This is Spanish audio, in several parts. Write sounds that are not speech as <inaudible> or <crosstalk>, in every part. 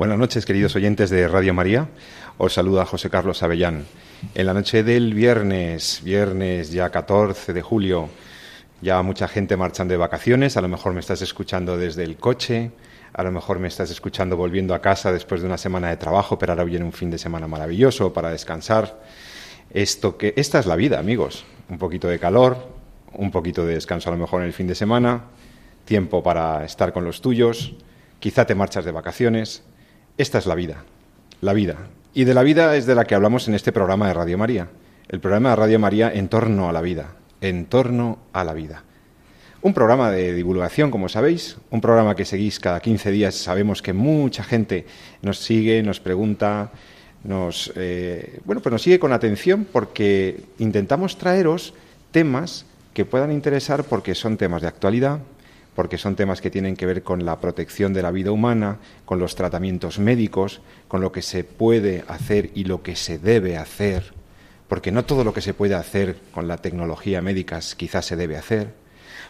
Buenas noches, queridos oyentes de Radio María. Os saluda José Carlos Avellán. En la noche del viernes, viernes ya 14 de julio, ya mucha gente marchando de vacaciones. A lo mejor me estás escuchando desde el coche, a lo mejor me estás escuchando volviendo a casa después de una semana de trabajo, pero ahora viene un fin de semana maravilloso para descansar. Esto que esta es la vida, amigos. Un poquito de calor, un poquito de descanso a lo mejor en el fin de semana, tiempo para estar con los tuyos. Quizá te marchas de vacaciones esta es la vida, la vida. Y de la vida es de la que hablamos en este programa de Radio María. El programa de Radio María en torno a la vida, en torno a la vida. Un programa de divulgación, como sabéis, un programa que seguís cada 15 días. Sabemos que mucha gente nos sigue, nos pregunta, nos, eh, bueno, pues nos sigue con atención porque intentamos traeros temas que puedan interesar porque son temas de actualidad, porque son temas que tienen que ver con la protección de la vida humana, con los tratamientos médicos, con lo que se puede hacer y lo que se debe hacer, porque no todo lo que se puede hacer con la tecnología médica quizás se debe hacer,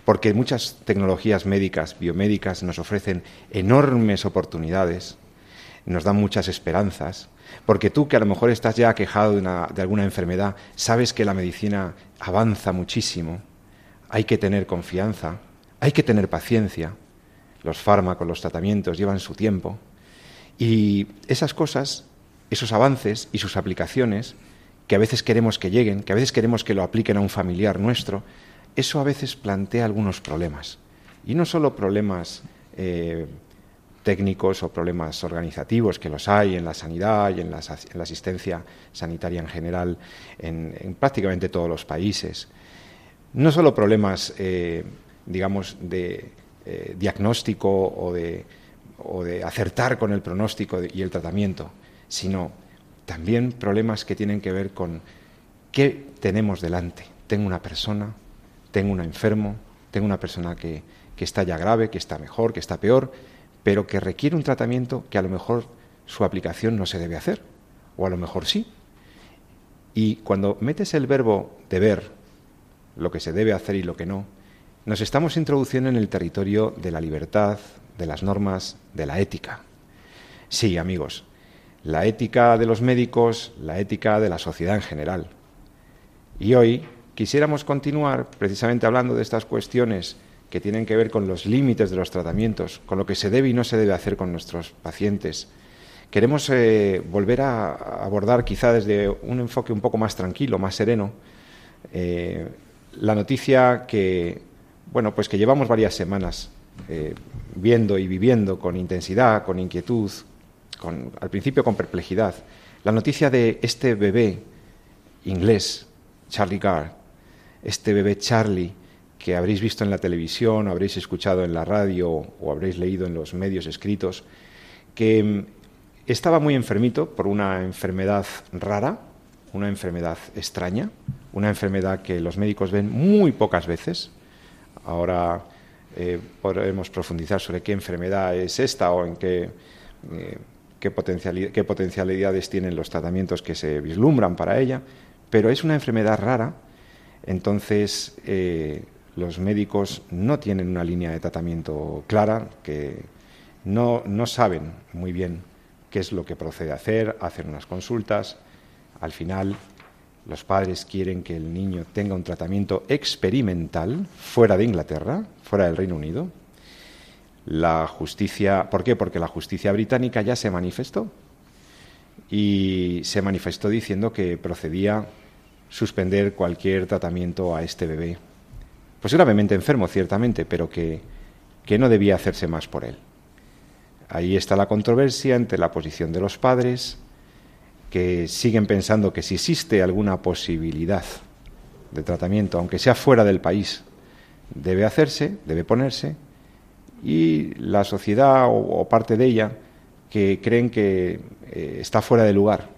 porque muchas tecnologías médicas, biomédicas, nos ofrecen enormes oportunidades, nos dan muchas esperanzas, porque tú que a lo mejor estás ya quejado de, de alguna enfermedad, sabes que la medicina avanza muchísimo, hay que tener confianza, hay que tener paciencia. Los fármacos, los tratamientos llevan su tiempo. Y esas cosas, esos avances y sus aplicaciones, que a veces queremos que lleguen, que a veces queremos que lo apliquen a un familiar nuestro, eso a veces plantea algunos problemas. Y no solo problemas eh, técnicos o problemas organizativos, que los hay en la sanidad y en la, asistencia sanitaria en general en, prácticamente todos los países. No solo problemas eh, digamos, de eh, diagnóstico o de, o de, acertar con el pronóstico y el tratamiento, sino también problemas que tienen que ver con qué tenemos delante. Tengo una persona, tengo un enfermo, tengo una persona que, que está ya grave, que está mejor, que está peor, pero que requiere un tratamiento que a lo mejor su aplicación no se debe hacer, o a lo mejor sí. Y cuando metes el verbo deber, lo que se debe hacer y lo que no, nos estamos introduciendo en el territorio de la libertad, de las normas, de la ética. Sí, amigos, la ética de los médicos, la ética de la sociedad en general. Y hoy quisiéramos continuar precisamente hablando de estas cuestiones que tienen que ver con los límites de los tratamientos, con lo que se debe y no se debe hacer con nuestros pacientes. Queremos eh, volver a abordar quizá desde un enfoque un poco más tranquilo, más sereno, eh, la noticia que bueno, pues que llevamos varias semanas eh, viendo y viviendo con intensidad, con inquietud, con, al principio con perplejidad, la noticia de este bebé inglés, Charlie Garr, este bebé Charlie que habréis visto en la televisión, habréis escuchado en la radio o habréis leído en los medios escritos, que mm, estaba muy enfermito por una enfermedad rara, una enfermedad extraña, una enfermedad que los médicos ven muy pocas veces, Ahora eh, podremos profundizar sobre qué enfermedad es esta o en qué, eh, qué, potencialidades tienen los tratamientos que se vislumbran para ella, pero es una enfermedad rara, entonces eh, los médicos no tienen una línea de tratamiento clara, que no, no saben muy bien qué es lo que procede a hacer, hacen unas consultas, al final los padres quieren que el niño tenga un tratamiento experimental fuera de Inglaterra, fuera del Reino Unido. La justicia, ¿por qué? Porque la justicia británica ya se manifestó y se manifestó diciendo que procedía suspender cualquier tratamiento a este bebé. Pues gravemente enfermo, ciertamente, pero que, que no debía hacerse más por él. Ahí está la controversia entre la posición de los padres, que siguen pensando que si existe alguna posibilidad de tratamiento, aunque sea fuera del país, debe hacerse, debe ponerse, y la sociedad o, parte de ella que creen que eh, está fuera de lugar.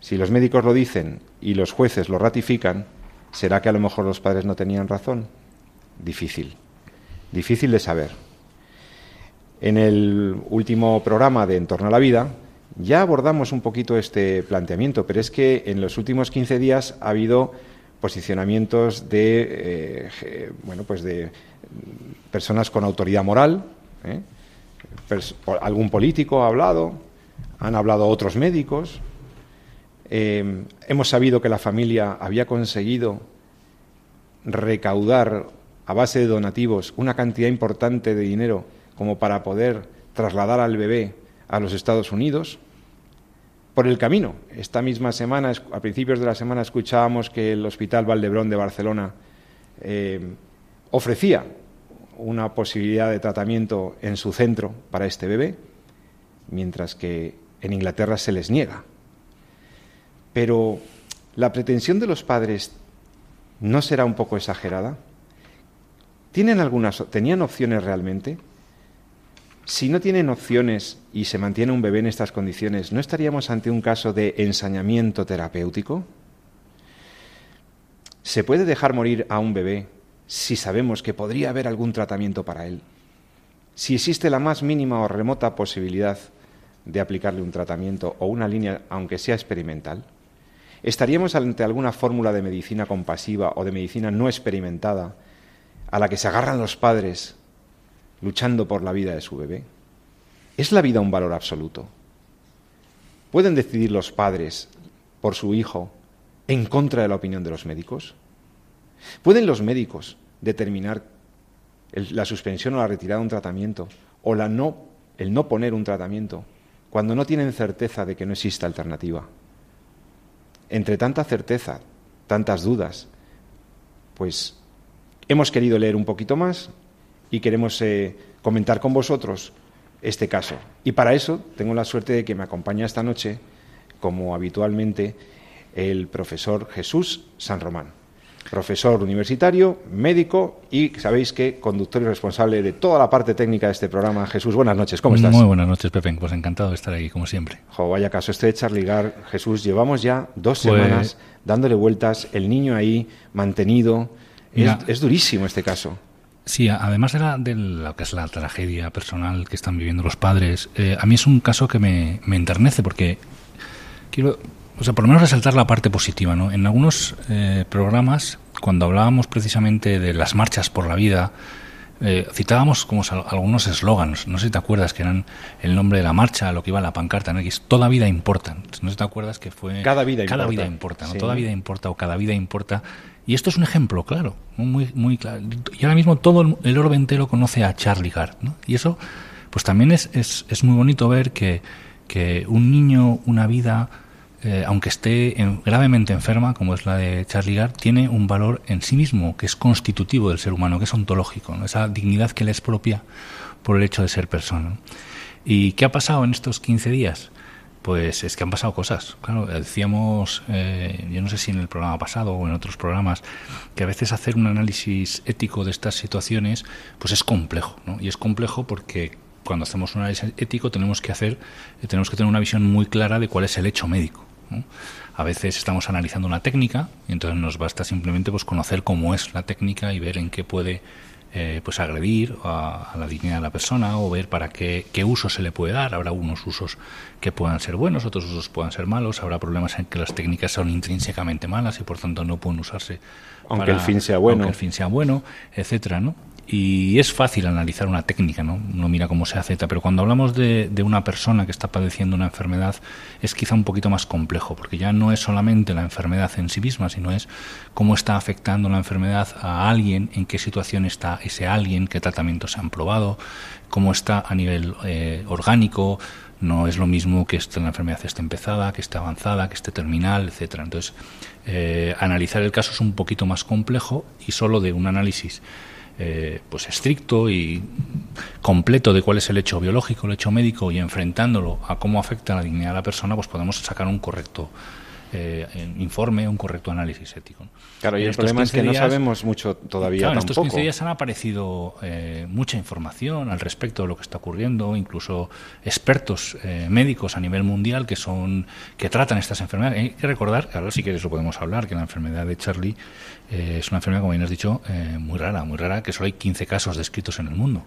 Si los médicos lo dicen y los jueces lo ratifican, ¿será que a lo mejor los padres no tenían razón? Difícil, difícil de saber. En el último programa de En torno a la vida ya abordamos un poquito este planteamiento, pero es que en los últimos 15 días ha habido posicionamientos de, eh, bueno, pues de personas con autoridad moral, ¿eh? algún político ha hablado, han hablado otros médicos. Eh, hemos sabido que la familia había conseguido recaudar a base de donativos una cantidad importante de dinero como para poder trasladar al bebé a los Estados Unidos por el camino. Esta misma semana, a principios de la semana, escuchábamos que el Hospital Valdebrón de Barcelona eh, ofrecía una posibilidad de tratamiento en su centro para este bebé, mientras que en Inglaterra se les niega. Pero la pretensión de los padres no será un poco exagerada. ¿Tienen algunas, tenían opciones realmente? Si no tienen opciones y se mantiene un bebé en estas condiciones, ¿no estaríamos ante un caso de ensañamiento terapéutico? ¿Se puede dejar morir a un bebé si sabemos que podría haber algún tratamiento para él? Si existe la más mínima o remota posibilidad de aplicarle un tratamiento o una línea, aunque sea experimental, ¿estaríamos ante alguna fórmula de medicina compasiva o de medicina no experimentada a la que se agarran los padres luchando por la vida de su bebé? ¿Es la vida un valor absoluto? ¿Pueden decidir los padres por su hijo en contra de la opinión de los médicos? ¿Pueden los médicos determinar la suspensión o la retirada de un tratamiento o la no, el no poner un tratamiento cuando no tienen certeza de que no exista alternativa? Entre tanta certeza, tantas dudas, pues hemos querido leer un poquito más y queremos eh, comentar con vosotros este caso. Y para eso tengo la suerte de que me acompaña esta noche, como habitualmente, el profesor Jesús San Román. Profesor universitario, médico y sabéis que conductor y responsable de toda la parte técnica de este programa. Jesús, buenas noches, ¿cómo estás? Muy buenas noches, Pepe. Pues encantado de estar aquí, como siempre. Jo, vaya caso este de Charligar. Jesús, llevamos ya dos pues semanas dándole vueltas, el niño ahí mantenido. es durísimo este caso. Sí, además de, la, de lo que es la tragedia personal que están viviendo los padres, eh, a mí es un caso que me, me, enternece porque quiero, o sea, por lo menos resaltar la parte positiva, ¿no? En algunos eh, programas, cuando hablábamos precisamente de las marchas por la vida, eh, citábamos como algunos eslogans, no sé si te acuerdas que eran el nombre de la marcha, lo que iba en la pancarta, ¿no? es toda vida importa. No sé si te acuerdas que fue cada vida cada importa, vida importa ¿no? toda vida importa o cada vida importa. Y esto es un ejemplo claro, muy muy claro. Y ahora mismo todo el orbe entero conoce a Charlie Gard, ¿no? Y eso, pues también es, es, es muy bonito ver que, que un niño, una vida eh, aunque esté gravemente enferma, como es la de Charlie Gard, tiene un valor en sí mismo que es constitutivo del ser humano, que es ontológico, esa dignidad que le es propia por el hecho de ser persona. ¿Y qué ha pasado en estos 15 días? Pues es que han pasado cosas. Claro, decíamos, eh, yo no sé si en el programa pasado o en otros programas, que a veces hacer un análisis ético de estas situaciones, pues es complejo, ¿no? Y es complejo porque cuando hacemos un análisis ético tenemos que hacer, tenemos que tener una visión muy clara de cuál es el hecho médico. A veces estamos analizando una técnica y entonces nos basta simplemente pues, conocer cómo es la técnica y ver en qué puede eh, pues agredir a, la dignidad de la persona o ver para qué, qué uso se le puede dar. Habrá unos usos que puedan ser buenos, otros usos puedan ser malos. Habrá problemas en que las técnicas son intrínsecamente malas y por tanto no pueden usarse. Aunque el fin sea bueno. Aunque el fin sea bueno, etcétera, ¿no? Y es fácil analizar una técnica, ¿no? Uno mira cómo se hace, pero cuando hablamos de, de, una persona que está padeciendo una enfermedad es quizá un poquito más complejo, porque ya no es solamente la enfermedad en sí misma, sino es cómo está afectando la enfermedad a alguien, en qué situación está ese alguien, qué tratamientos se han probado, cómo está a nivel eh, orgánico, no es lo mismo que la enfermedad esté empezada, que esté avanzada, que esté terminal, etcétera. Entonces, eh, analizar el caso es un poquito más complejo y solo de un análisis eh, pues estricto y completo de cuál es el hecho biológico, el hecho médico y enfrentándolo a cómo afecta la dignidad de la persona, pues podemos sacar un correcto eh, informe un correcto análisis ético. Claro, y el problema es que no sabemos mucho todavía claro, tampoco. En estos 15 días han aparecido eh, mucha información al respecto de lo que está ocurriendo, incluso expertos eh, médicos a nivel mundial que son que tratan estas enfermedades. Hay que recordar, ahora si quieres lo podemos hablar, que la enfermedad de Charlie es una enfermedad, como bien has dicho, muy rara, muy rara, que solo hay 15 casos descritos en el mundo.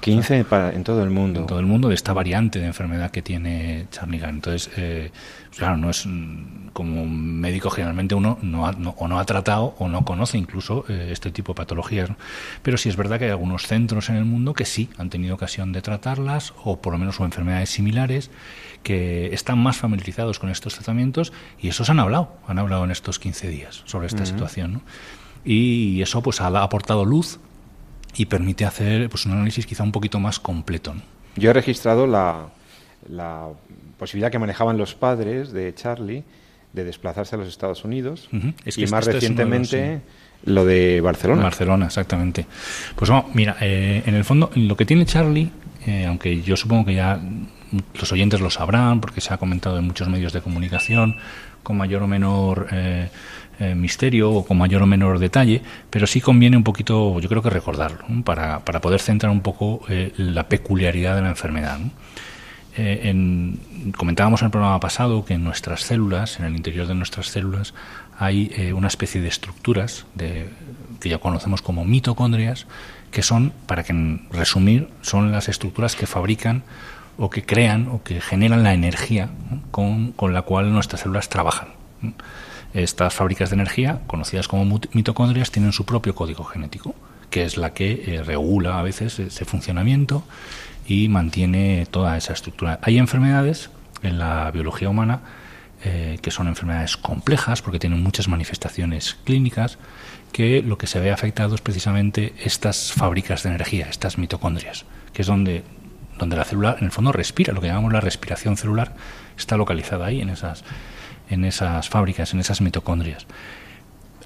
15 para, en todo el mundo. En todo el mundo de esta variante de enfermedad que tiene Charlie Entonces, eh, claro, no es mm, como médico generalmente uno no o no ha tratado o no conoce incluso eh, este tipo de patologías. Pero sí es verdad que hay algunos centros en el mundo que sí han tenido ocasión de tratarlas o por lo menos o enfermedades similares que están más familiarizados con estos tratamientos y esos han hablado, han hablado en estos 15 días sobre esta situación. Y eso pues ha aportado luz y permite hacer pues, un análisis quizá un poquito más completo. Yo he registrado la, posibilidad que manejaban los padres de Charlie de desplazarse a los Estados Unidos y más recientemente lo de Barcelona. Barcelona, exactamente. Pues vamos, mira, eh, en el fondo lo que tiene Charlie, eh, aunque yo supongo que ya los oyentes lo sabrán porque se ha comentado en muchos medios de comunicación con mayor o menor eh, eh, misterio o con mayor o menor detalle, pero sí conviene un poquito, yo creo que recordarlo, para, para, poder centrar un poco eh, la peculiaridad de la enfermedad. Eh, en, comentábamos en el programa pasado que en nuestras células, en el interior de nuestras células, hay una especie de estructuras que ya conocemos como mitocondrias, que son, para que resumir, son las estructuras que fabrican o que crean o que generan la energía con, con la cual nuestras células trabajan. Estas fábricas de energía, conocidas como mitocondrias, tienen su propio código genético, que es la que eh, regula a veces ese funcionamiento y mantiene toda esa estructura. Hay enfermedades en la biología humana eh, que son enfermedades complejas porque tienen muchas manifestaciones clínicas que lo que se ve afectado es precisamente estas fábricas de energía, estas mitocondrias, que es donde, donde la célula en el fondo respira, lo que llamamos la respiración celular está localizada ahí en esas en esas fábricas, en esas mitocondrias.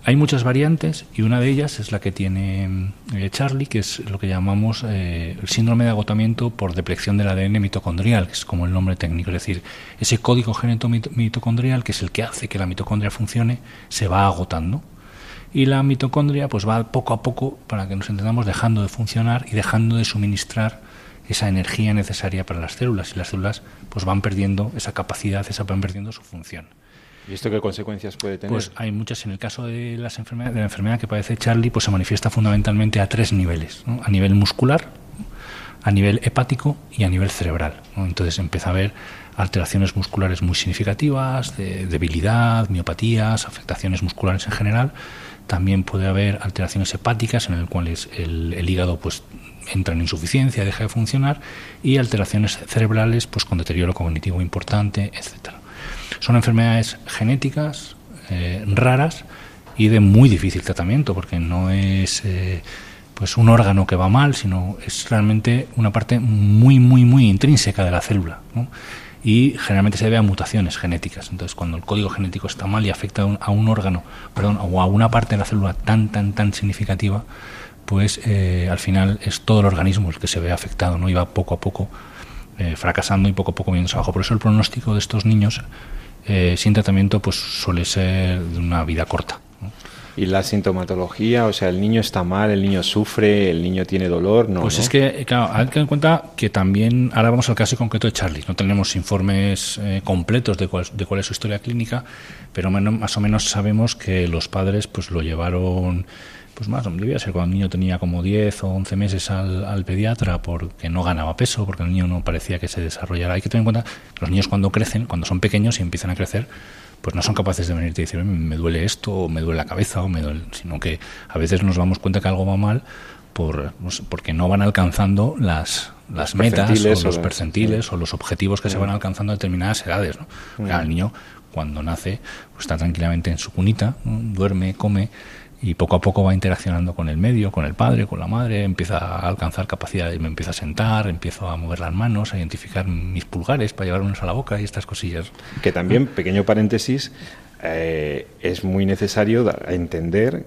Hay muchas variantes y una de ellas es la que tiene eh, Charlie, que es lo que llamamos eh, el síndrome de agotamiento por deplección del ADN mitocondrial, que es como el nombre técnico, es decir, ese código geneto mitocondrial, que es el que hace que la mitocondria funcione, se va agotando. Y la mitocondria pues va poco a poco, para que nos entendamos, dejando de funcionar y dejando de suministrar esa energía necesaria para las células y las células pues van perdiendo esa capacidad, esa van perdiendo su función. ¿Y esto qué consecuencias puede tener? Pues hay muchas. En el caso de, las enfermedades, de la enfermedad que padece Charlie, pues se manifiesta fundamentalmente a tres niveles. A nivel muscular, a nivel hepático y a nivel cerebral. Entonces empieza a haber alteraciones musculares muy significativas, de debilidad, miopatías, afectaciones musculares en general. También puede haber alteraciones hepáticas en las cuales el, hígado pues entra en insuficiencia, deja de funcionar y alteraciones cerebrales pues con deterioro cognitivo importante, etcétera. Son enfermedades genéticas eh, raras y de muy difícil tratamiento, porque no es eh, pues un órgano que va mal, sino es realmente una parte muy, muy, muy intrínseca de la célula. Y generalmente se debe a mutaciones genéticas. Entonces, cuando el código genético está mal y afecta a un, órgano, perdón, o a una parte de la célula tan, tan, tan significativa, pues eh, al final es todo el organismo el que se ve afectado, ¿no? Y va poco a poco fracasando y poco a poco viendo abajo. Por eso el pronóstico de estos niños eh, sin tratamiento pues suele ser de una vida corta. ¿Y la sintomatología? O sea, el niño está mal, el niño sufre, el niño tiene dolor, ¿no? Pues es que, claro, hay que tener en cuenta que también, ahora vamos al caso concreto de Charlie, no tenemos informes eh, completos de cuál, de cuál es su historia clínica, pero más o menos sabemos que los padres pues lo llevaron pues más, debía ser cuando el niño tenía como 10 o 11 meses al, pediatra porque no ganaba peso, porque el niño no parecía que se desarrollara. Hay que tener en cuenta que los niños cuando crecen, cuando son pequeños y empiezan a crecer, pues no son capaces de venirte y decir, me duele esto, o me duele la cabeza, o me duele, sino que a veces nos damos cuenta que algo va mal por, porque no van alcanzando las, las metas o los percentiles o los objetivos que se van alcanzando a determinadas edades. ¿no? el niño cuando nace pues está tranquilamente en su cunita, duerme, come, y poco a poco va interaccionando con el medio, con el padre, con la madre, empieza a alcanzar capacidad, me empieza a sentar, empiezo a mover las manos, a identificar mis pulgares para llevarlos a la boca y estas cosillas. Que también, pequeño paréntesis, eh, es muy necesario entender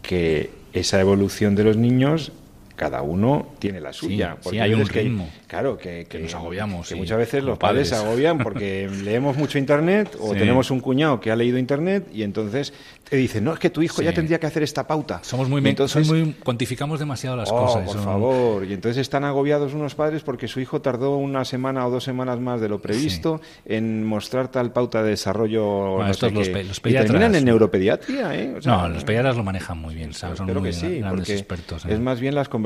que esa evolución de los niños cada uno tiene la suya. porque hay un ritmo. claro, que, que, nos agobiamos. Que muchas veces los padres. se agobian porque <laughs> leemos mucho Internet o tenemos un cuñado que ha leído Internet y entonces te dice, no, es que tu hijo ya tendría que hacer esta pauta. Somos muy, entonces, muy cuantificamos demasiado las oh, cosas. Por favor. Y entonces están agobiados unos padres porque su hijo tardó una semana o dos semanas más de lo previsto en mostrar tal pauta de desarrollo. Bueno, estos los, pediatras. Y terminan en neuropediatría, ¿eh? no, los pediatras lo manejan muy bien, ¿sabes? Son muy que sí, grandes expertos. Es más bien las conversaciones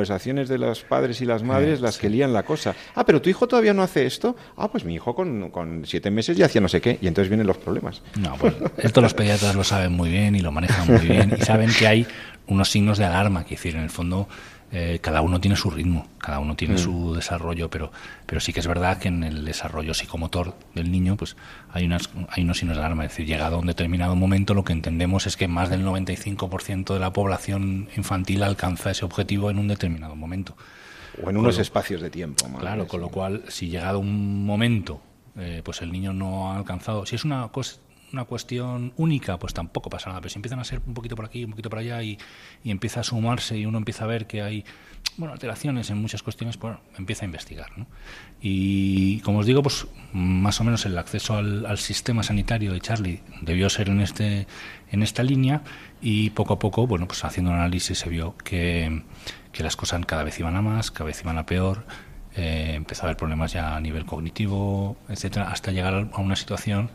de los padres y las madres las que lían la cosa. Ah, pero tu hijo todavía no hace esto. Ah, pues mi hijo con, con siete meses ya hacía no sé qué. Y entonces vienen los problemas. No, pues esto los pediatras lo saben muy bien y lo manejan muy bien. Y saben que hay unos signos de alarma, que decir, en el fondo eh, cada uno tiene su ritmo, cada uno tiene mm. su desarrollo, pero, pero sí que es verdad que en el desarrollo psicomotor del niño pues hay, unas, hay unos signos de alarma. Es decir, llegado a un determinado momento lo que entendemos es que más del 95% de la población infantil alcanza ese objetivo en un determinado momento. O en unos espacios de tiempo. claro, con lo cual, si llegado un momento, eh, pues el niño no ha alcanzado, si es una cosa una cuestión única, pues tampoco pasa nada. Pero si empiezan a ser un poquito por aquí, un poquito por allá y, empieza a sumarse y uno empieza a ver que hay bueno, alteraciones en muchas cuestiones, pues empieza a investigar. ¿no? Y como os digo, pues más o menos el acceso al, sistema sanitario de Charlie debió ser en, este, en esta línea y poco a poco, bueno, pues haciendo un análisis se vio que, que las cosas cada vez iban a más, cada vez iban a peor. Eh, empezó a haber problemas ya a nivel cognitivo, etcétera, hasta llegar a una situación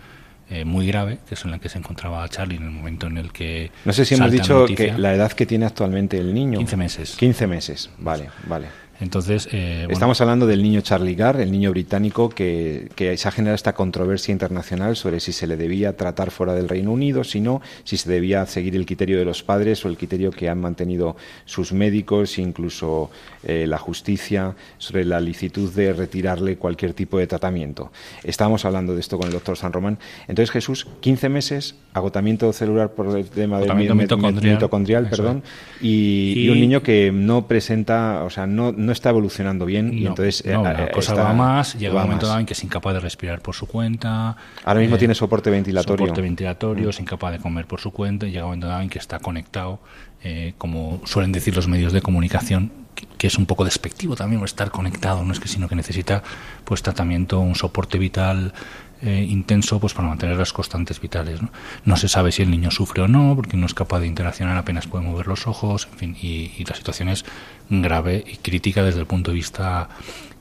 eh, muy grave, que es en la que se encontraba Charlie en el momento en el que... No sé si hemos dicho que la edad que tiene actualmente el niño. 15 meses. 15 meses, vale, vale. Entonces, eh, Estamos hablando del niño Charlie Garr, el niño británico que, que, se ha generado esta controversia internacional sobre si se le debía tratar fuera del Reino Unido, si no, si se debía seguir el criterio de los padres o el criterio que han mantenido sus médicos, incluso eh, la justicia, sobre la licitud de retirarle cualquier tipo de tratamiento. Estábamos hablando de esto con el doctor San Román. Entonces, Jesús, 15 meses, agotamiento celular por el tema del mitocondrial, perdón, y, un niño que no presenta, o sea, no está evolucionando bien y entonces no, eh, la cosa va más, llega un momento dado en que es incapaz de respirar por su cuenta. Ahora mismo eh, tiene soporte ventilatorio. Soporte ventilatorio, mm. es incapaz de comer por su cuenta y llega un momento dado en que está conectado, eh, como suelen decir los medios de comunicación, que, es un poco despectivo también estar conectado, no es que sino que necesita pues tratamiento, un soporte vital eh, intenso pues para mantener las constantes vitales. ¿no? ¿no? se sabe si el niño sufre o no, porque no es capaz de interaccionar, apenas puede mover los ojos, en fin, y, la situación es grave y crítica desde el punto de vista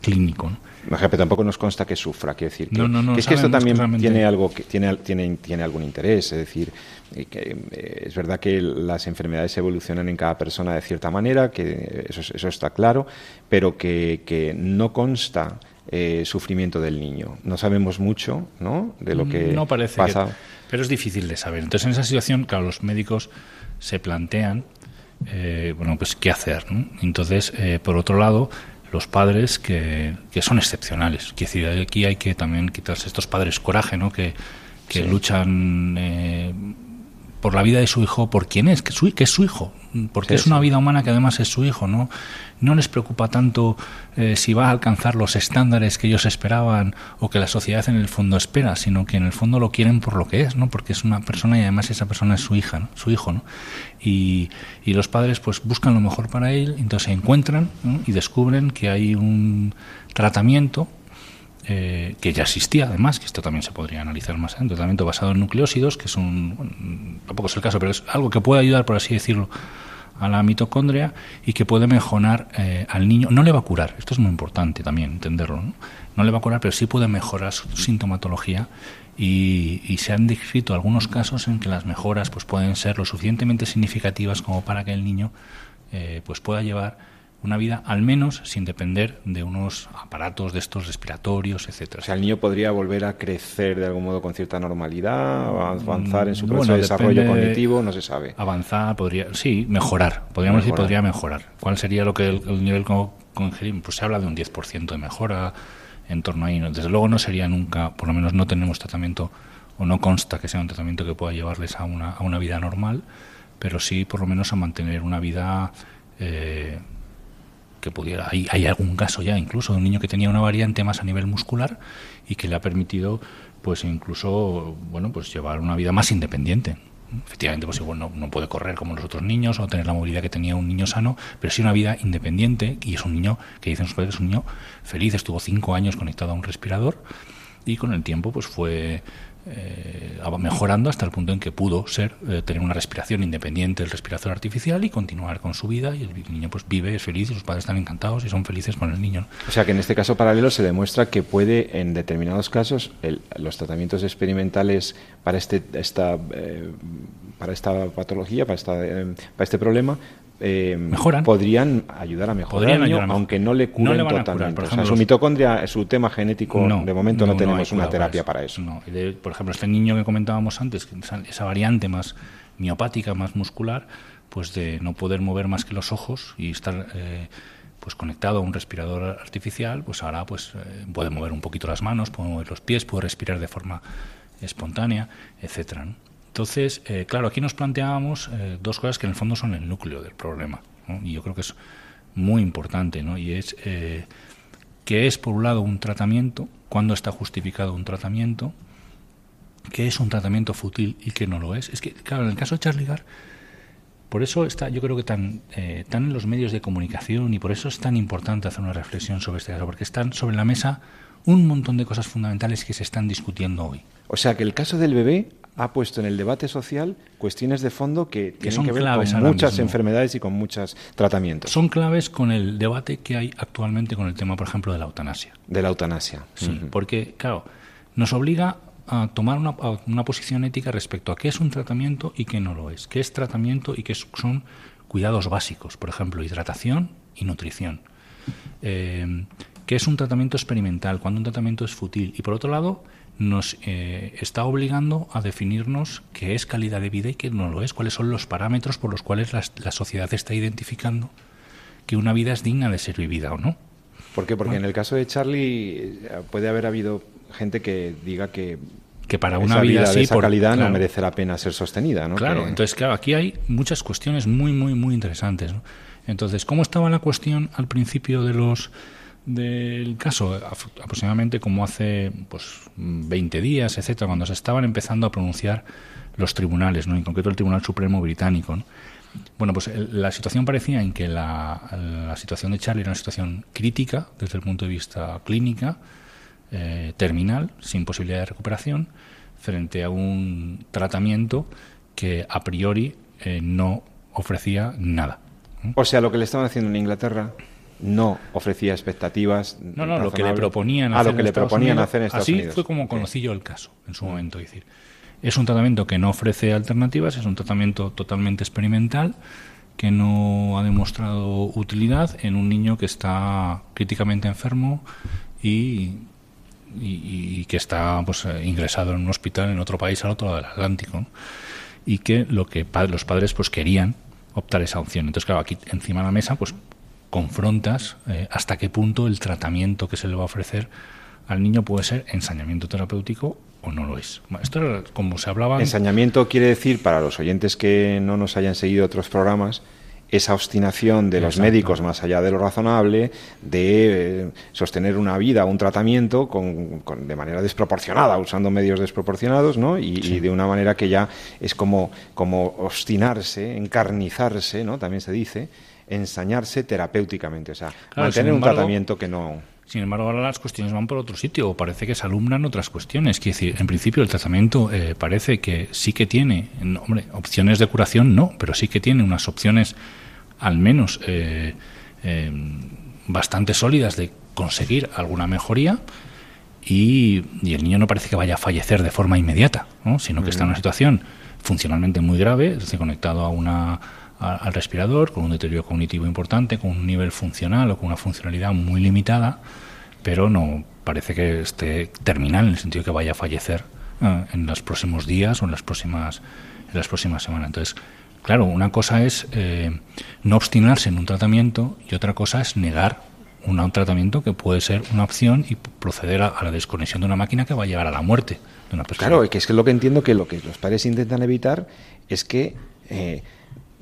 clínico. Tampoco nos consta que sufra, quiero decir. Que, es que esto también tiene algo que tiene, tiene, tiene algún interés, es decir, que, eh, es verdad que las enfermedades evolucionan en cada persona de cierta manera, que eso, eso está claro, pero que, que no consta eh, sufrimiento del niño. No sabemos mucho ¿no? de lo que no parece pasa. pero es difícil de saber. Entonces, en esa situación, claro, los médicos se plantean, eh, bueno, pues qué hacer. Entonces, eh, por otro lado, los padres que, que son excepcionales. Quiero decir, aquí hay que también quitarse estos padres coraje, ¿no? Que, que luchan por la vida de su hijo, por quién es, que, su, que es su hijo, porque es una vida humana que además es su hijo, ¿no? No les preocupa tanto eh, si va a alcanzar los estándares que ellos esperaban o que la sociedad en el fondo espera, sino que en el fondo lo quieren por lo que es, ¿no? Porque es una persona y además esa persona es su hija, ¿no? su hijo, ¿no? Y, y los padres pues buscan lo mejor para él, entonces se encuentran y descubren que hay un tratamiento eh, que ya existía además, que esto también se podría analizar más, en tratamiento basado en nucleósidos, que es un, tampoco es el caso, pero es algo que puede ayudar, por así decirlo, a la mitocondria y que puede mejorar eh, al niño. No le va a curar, esto es muy importante también entenderlo, ¿no? le va a curar, pero sí puede mejorar su sintomatología y, se han descrito algunos casos en que las mejoras pues pueden ser lo suficientemente significativas como para que el niño eh, pues pueda llevar una vida al menos sin depender de unos aparatos de estos respiratorios, etcétera. O sea, el niño podría volver a crecer de algún modo con cierta normalidad, avanzar en su proceso de desarrollo cognitivo, no se sabe. Avanzar podría, sí, mejorar, podríamos decir podría mejorar. ¿Cuál sería lo que el, nivel con, Pues se habla de un 10% de mejora en torno a ahí. Desde luego no sería nunca, por lo menos no tenemos tratamiento o no consta que sea un tratamiento que pueda llevarles a una, a una vida normal, pero sí por lo menos a mantener una vida eh, que pudiera. Hay, hay algún caso ya incluso de un niño que tenía una variante más a nivel muscular y que le ha permitido, pues incluso, bueno, pues llevar una vida más independiente. Efectivamente, pues igual no, no, puede correr como los otros niños o tener la movilidad que tenía un niño sano, pero sí una vida independiente y es un niño que dicen sus padres, es un niño feliz, estuvo cinco años conectado a un respirador y con el tiempo pues fue eh, mejorando hasta el punto en que pudo ser eh, tener una respiración independiente del respirador artificial y continuar con su vida. Y el niño pues vive es feliz y sus padres están encantados y son felices con el niño o sea que en este caso paralelo se demuestra que puede en determinados casos los tratamientos experimentales para este esta eh, para esta patología para esta para este problema eh, Mejoran. podrían ayudar a mejorar, aunque no le curen totalmente. su mitocondria, su tema genético, de momento no, tenemos una terapia para eso. por ejemplo, este niño que comentábamos antes, esa variante más miopática, más muscular, pues de no poder mover más que los ojos y estar eh, pues conectado a un respirador artificial, pues ahora pues eh, puede mover un poquito las manos, puede mover los pies, puede respirar de forma espontánea, etcétera. Entonces, eh, claro, aquí nos planteábamos eh, dos cosas que en el fondo son el núcleo del problema, y yo creo que es muy importante, ¿no? y es eh, que es, por un lado, un tratamiento, cuándo está justificado un tratamiento, qué es un tratamiento fútil y qué no lo es. Es que, claro, en el caso de Charlie Gar, por eso está, yo creo que tan, tan en los medios de comunicación y por eso es tan importante hacer una reflexión sobre este caso, porque están sobre la mesa un montón de cosas fundamentales que se están discutiendo hoy. O sea que el caso del bebé ha puesto en el debate social cuestiones de fondo que, tienen que ver con muchas enfermedades y con muchos tratamientos. Son claves con el debate que hay actualmente con el tema, por ejemplo, de la eutanasia. De la eutanasia. Sí, porque, claro, nos obliga a tomar una, una, posición ética respecto a qué es un tratamiento y qué no lo es. Qué es tratamiento y qué son cuidados básicos, por ejemplo, hidratación y nutrición. Eh, qué es un tratamiento experimental, cuando un tratamiento es fútil. Y por otro lado, nos eh, está obligando a definirnos qué es calidad de vida y qué no lo es, cuáles son los parámetros por los cuales la, sociedad está identificando que una vida es digna de ser vivida o no. ¿Por qué? Porque en el caso de Charlie eh, puede haber habido gente que diga que que para una vida, de esa calidad no merece la pena ser sostenida, ¿no? Claro, entonces claro, aquí hay muchas cuestiones muy muy muy interesantes, Entonces, ¿cómo estaba la cuestión al principio de los del caso, aproximadamente como hace pues 20 días, etcétera, cuando se estaban empezando a pronunciar los tribunales, ¿no? en concreto el Tribunal Supremo Británico. Bueno, pues la situación parecía en que la, situación de Charlie era una situación crítica desde el punto de vista clínica, eh, terminal, sin posibilidad de recuperación, frente a un tratamiento que a priori eh, no ofrecía nada. O sea, lo que le estaban haciendo en Inglaterra no ofrecía expectativas. No, no, lo que le proponían hacer, lo que le proponían hacer en Estados Así fue como conocí yo el caso en su momento. Es decir, es un tratamiento que no ofrece alternativas, es un tratamiento totalmente experimental que no ha demostrado utilidad en un niño que está críticamente enfermo y, y, que está pues, eh, ingresado en un hospital en otro país al otro lado del Atlántico y que lo que los padres pues querían optar esa opción. Entonces, claro, aquí encima de la mesa pues confrontas eh, hasta qué punto el tratamiento que se le va a ofrecer al niño puede ser ensañamiento terapéutico o no lo es. esto era como se hablaba. Ensañamiento quiere decir, para los oyentes que no nos hayan seguido otros programas, esa obstinación de los médicos más allá de lo razonable de eh, sostener una vida, un tratamiento con, de manera desproporcionada, usando medios desproporcionados, ¿no? Y, de una manera que ya es como, como obstinarse, encarnizarse, ¿no? También se dice ensañarse terapéuticamente, o sea, mantener un tratamiento que no... Sin embargo, ahora las cuestiones van por otro sitio, o parece que se alumbran otras cuestiones. Quiere decir, en principio el tratamiento eh, parece que sí que tiene, hombre, opciones de curación no, pero sí que tiene unas opciones al menos eh, eh, bastante sólidas de conseguir alguna mejoría. Y, el niño no parece que vaya a fallecer de forma inmediata, sino que está en una situación funcionalmente muy grave, es conectado a una al respirador, con un deterioro cognitivo importante, con un nivel funcional o con una funcionalidad muy limitada, pero no parece que esté terminal en el sentido que vaya a fallecer eh, en los próximos días o en las próximas, en las próximas semanas. Entonces, claro, una cosa es eh, no obstinarse en un tratamiento y otra cosa es negar un tratamiento que puede ser una opción y proceder a, la desconexión de una máquina que va a llegar a la muerte de una persona. Claro, que es que lo que entiendo que lo que los padres intentan evitar es que eh,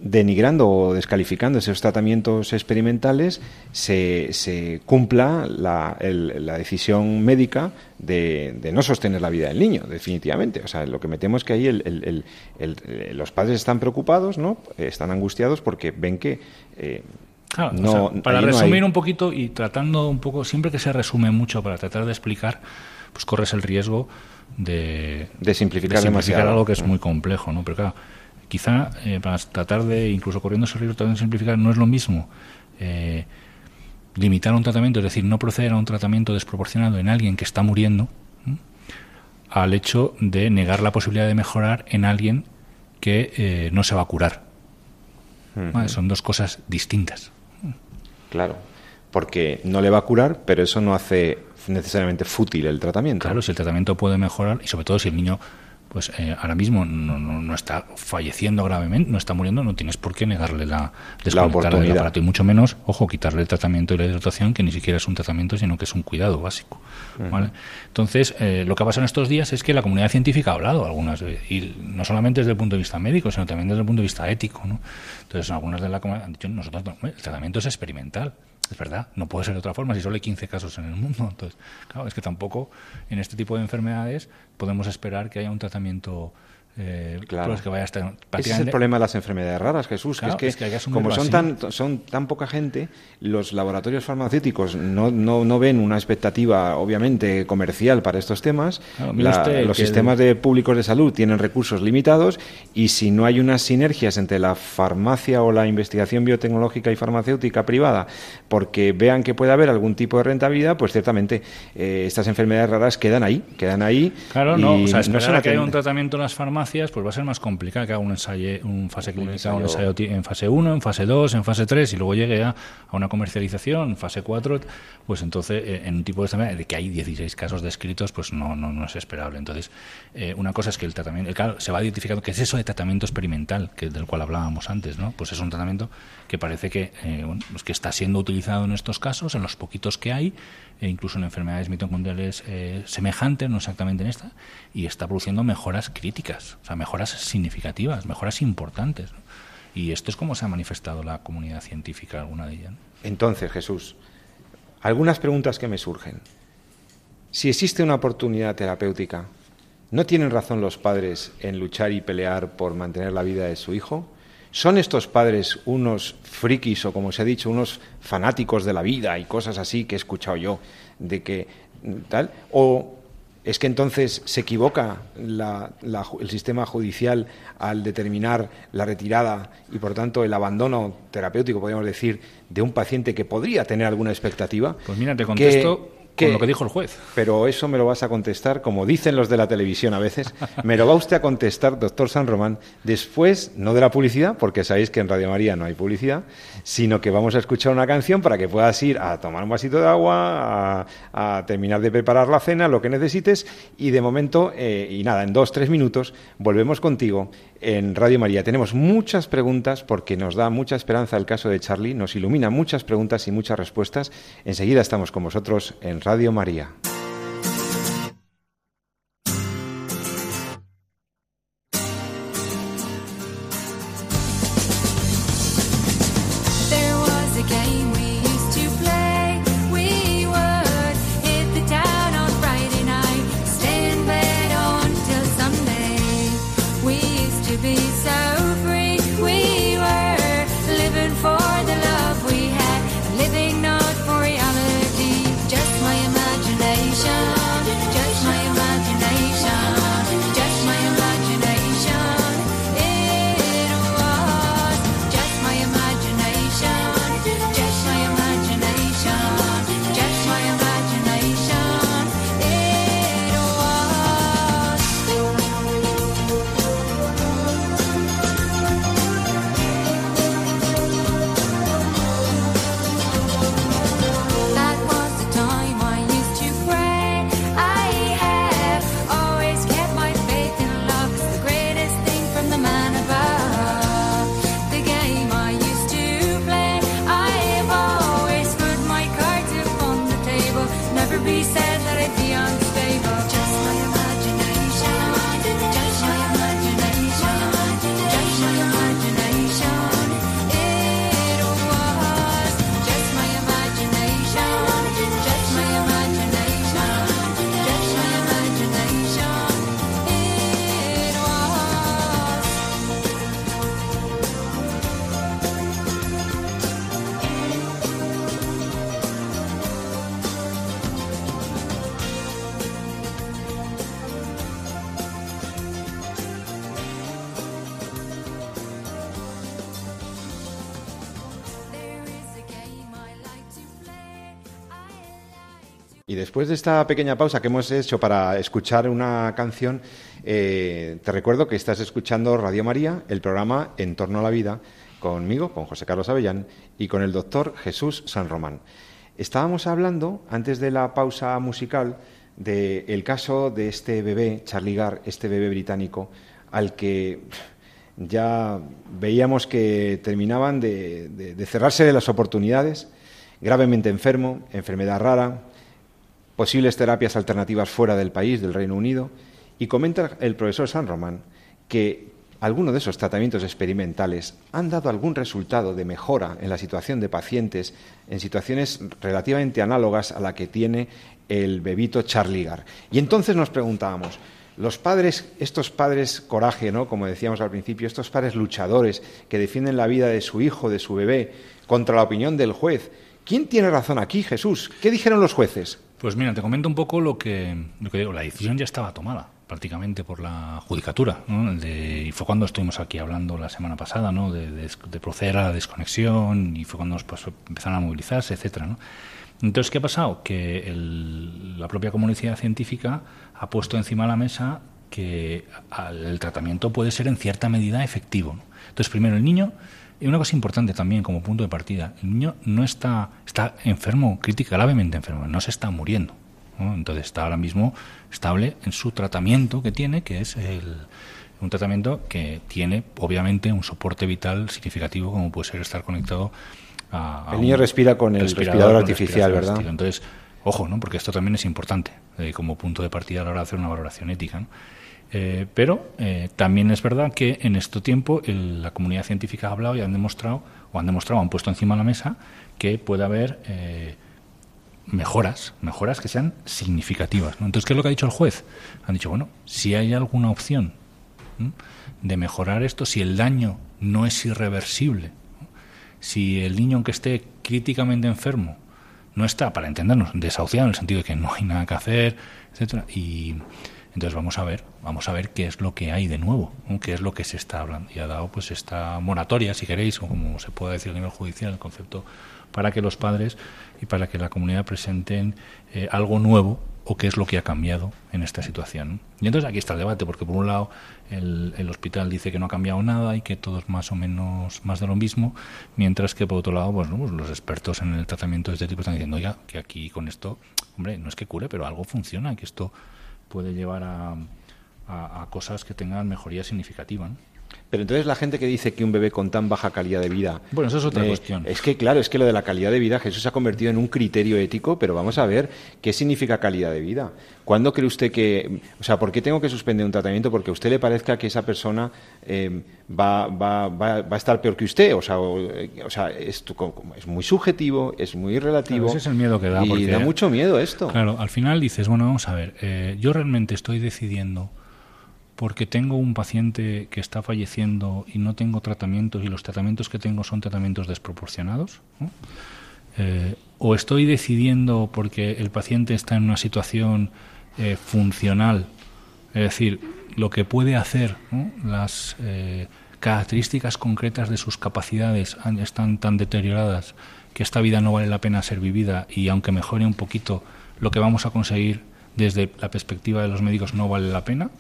denigrando o descalificando esos tratamientos experimentales, se, se cumpla la, la, decisión médica de, de, no sostener la vida del niño, definitivamente. O sea, lo que metemos es que ahí el, el, los padres están preocupados, ¿no? están angustiados porque ven que... Eh, no, para resumir un poquito y tratando un poco, siempre que se resume mucho para tratar de explicar, pues corres el riesgo de, de simplificar, algo que es muy complejo, ¿no? Pero claro, quizá eh, para tratar de, incluso corriendo ese riesgo de simplificar, no es lo mismo eh, limitar un tratamiento, es decir, no proceder a un tratamiento desproporcionado en alguien que está muriendo, al hecho de negar la posibilidad de mejorar en alguien que eh, no se va a curar. Son dos cosas distintas. Claro, porque no le va a curar, pero eso no hace necesariamente fútil el tratamiento. Claro, si el tratamiento puede mejorar y sobre todo si el niño pues eh, ahora mismo no, no, está falleciendo gravemente, no está muriendo, no tienes por qué negarle la, la oportunidad. aparato y mucho menos, ojo, quitarle el tratamiento y la hidratación, que ni siquiera es un tratamiento, sino que es un cuidado básico. ¿vale? Entonces, eh, lo que ha pasado en estos días es que la comunidad científica ha hablado algunas veces, y no solamente desde el punto de vista médico, sino también desde el punto de vista ético. ¿no? Entonces, algunas de la comunidad han dicho, nosotros, el tratamiento es experimental. Es verdad, no puede ser de otra forma si solo hay 15 casos en el mundo. Entonces, claro, es que tampoco en este tipo de enfermedades podemos esperar que haya un tratamiento eh, claro. que vaya a estar Ese es el problema de las enfermedades raras, Jesús, que es que, como son tan, son tan poca gente, los laboratorios farmacéuticos no, no, no ven una expectativa, obviamente, comercial para estos temas. los sistemas de públicos de salud tienen recursos limitados y si no hay unas sinergias entre la farmacia o la investigación biotecnológica y farmacéutica privada, porque vean que puede haber algún tipo de rentabilidad, pues ciertamente eh, estas enfermedades raras quedan ahí, quedan ahí. Claro, no, o sea, no que haya un tratamiento en las farmacias pues va a ser más complicado que haga un ensayo, un fase clínica, un ensayo, en fase 1, en fase 2, en fase 3 y luego llegue a, a una comercialización, fase 4, pues entonces eh, en un tipo de de que hay 16 casos descritos, pues no, no, no es esperable. Entonces, eh, una cosa es que el tratamiento, claro, se va identificando qué es eso de tratamiento experimental, que del cual hablábamos antes, ¿no? Pues es un tratamiento que parece que, eh, pues que está siendo utilizado en estos casos, en los poquitos que hay, e incluso en enfermedades mitocondriales eh, semejantes, no exactamente en esta, y está produciendo mejoras críticas, o sea, mejoras significativas, mejoras importantes. Y esto es como se ha manifestado la comunidad científica, alguna de ellas. Entonces, Jesús, algunas preguntas que me surgen. Si existe una oportunidad terapéutica, ¿no tienen razón los padres en luchar y pelear por mantener la vida de su hijo? ¿Son estos padres unos frikis o, como se ha dicho, unos fanáticos de la vida y cosas así que he escuchado yo, de que tal? ¿O es que entonces se equivoca el sistema judicial al determinar la retirada y, por tanto, el abandono terapéutico, podríamos decir, de un paciente que podría tener alguna expectativa? Pues mira, te contesto con lo que dijo el juez. Pero eso me lo vas a contestar, como dicen los de la televisión a veces, me lo va usted a contestar, doctor San Román, después, no de la publicidad, porque sabéis que en Radio María no hay publicidad, sino que vamos a escuchar una canción para que puedas ir a tomar un vasito de agua, a, terminar de preparar la cena, lo que necesites, y de momento, eh, y nada, en dos, tres minutos, volvemos contigo en Radio María. Tenemos muchas preguntas porque nos da mucha esperanza el caso de Charlie, nos ilumina muchas preguntas y muchas respuestas. Enseguida estamos con vosotros en Radio María. Después de esta pequeña pausa que hemos hecho para escuchar una canción, eh, te recuerdo que estás escuchando Radio María, el programa En torno a la vida, conmigo, con José Carlos Avellán y con el doctor Jesús San Román. Estábamos hablando, antes de la pausa musical, del caso de este bebé, Charlie Gar, este bebé británico, al que ya veíamos que terminaban de, de cerrarse las oportunidades, gravemente enfermo, enfermedad rara, posibles terapias alternativas fuera del país, del Reino Unido, y comenta el profesor San Román que algunos de esos tratamientos experimentales han dado algún resultado de mejora en la situación de pacientes en situaciones relativamente análogas a la que tiene el bebito Charligar. Y entonces nos preguntábamos, los padres, estos padres coraje, ¿no? Como decíamos al principio, estos padres luchadores que defienden la vida de su hijo, de su bebé, contra la opinión del juez, ¿quién tiene razón aquí, Jesús? ¿Qué dijeron los jueces? Pues mira, te comento un poco lo que, lo que digo. La decisión ya estaba tomada prácticamente por la judicatura. y fue cuando estuvimos aquí hablando la semana pasada ¿no? de, proceder a la desconexión y fue cuando empezaron a movilizarse, etcétera. ¿no? Entonces, ¿qué ha pasado? Que la propia comunidad científica ha puesto encima de la mesa que el tratamiento puede ser en cierta medida efectivo. Entonces, primero, el niño y una cosa importante también como punto de partida, el niño no está, está enfermo, crítica, gravemente enfermo, no se está muriendo. Entonces está ahora mismo estable en su tratamiento que tiene, que es el, un tratamiento que tiene obviamente un soporte vital significativo como puede ser estar conectado a... el niño respira con el respirador, artificial, ¿verdad? Entonces, ojo, ¿no? porque esto también es importante eh, como punto de partida a la hora de hacer una valoración ética. ¿no? Eh, pero eh, también es verdad que en este tiempo la comunidad científica ha hablado y han demostrado, o han demostrado, han puesto encima de la mesa que puede haber eh, mejoras, mejoras que sean significativas. Entonces, ¿qué es lo que ha dicho el juez? Han dicho, bueno, si hay alguna opción de mejorar esto, si el daño no es irreversible, si el niño, aunque esté críticamente enfermo, no está, para entendernos, desahuciado en el sentido de que no hay nada que hacer, etcétera, y entonces vamos a ver, vamos a ver qué es lo que hay de nuevo, qué es lo que se está hablando. Y ha dado pues esta moratoria, si queréis, o como se puede decir a nivel judicial, el concepto, para que los padres y para que la comunidad presenten eh, algo nuevo o qué es lo que ha cambiado en esta situación. Y entonces aquí está el debate, porque por un lado el, el, hospital dice que no ha cambiado nada y que todo es más o menos más de lo mismo, mientras que por otro lado pues, pues los expertos en el tratamiento de este tipo están diciendo, ya que aquí con esto, hombre, no es que cure, pero algo funciona, que esto puede llevar a, a, cosas que tengan mejoría significativa. Pero entonces la gente que dice que un bebé con tan baja calidad de vida... Bueno, eso es otra eh, cuestión. Es que, claro, es que lo de la calidad de vida Jesús se ha convertido en un criterio ético, pero vamos a ver qué significa calidad de vida. ¿Cuándo cree usted que... O sea, ¿por qué tengo que suspender un tratamiento? Porque a usted le parezca que esa persona eh, va, va, va, va, a estar peor que usted. O sea, o, eh, sea es, es, muy subjetivo, es muy relativo. ese es el miedo que da. Y da mucho miedo esto. Claro, al final dices, bueno, vamos a ver, yo realmente estoy decidiendo porque tengo un paciente que está falleciendo y no tengo tratamientos y los tratamientos que tengo son tratamientos desproporcionados, eh, o estoy decidiendo porque el paciente está en una situación eh, funcional, es decir, lo que puede hacer, las eh, características concretas de sus capacidades están tan deterioradas que esta vida no vale la pena ser vivida y aunque mejore un poquito, lo que vamos a conseguir desde la perspectiva de los médicos no vale la pena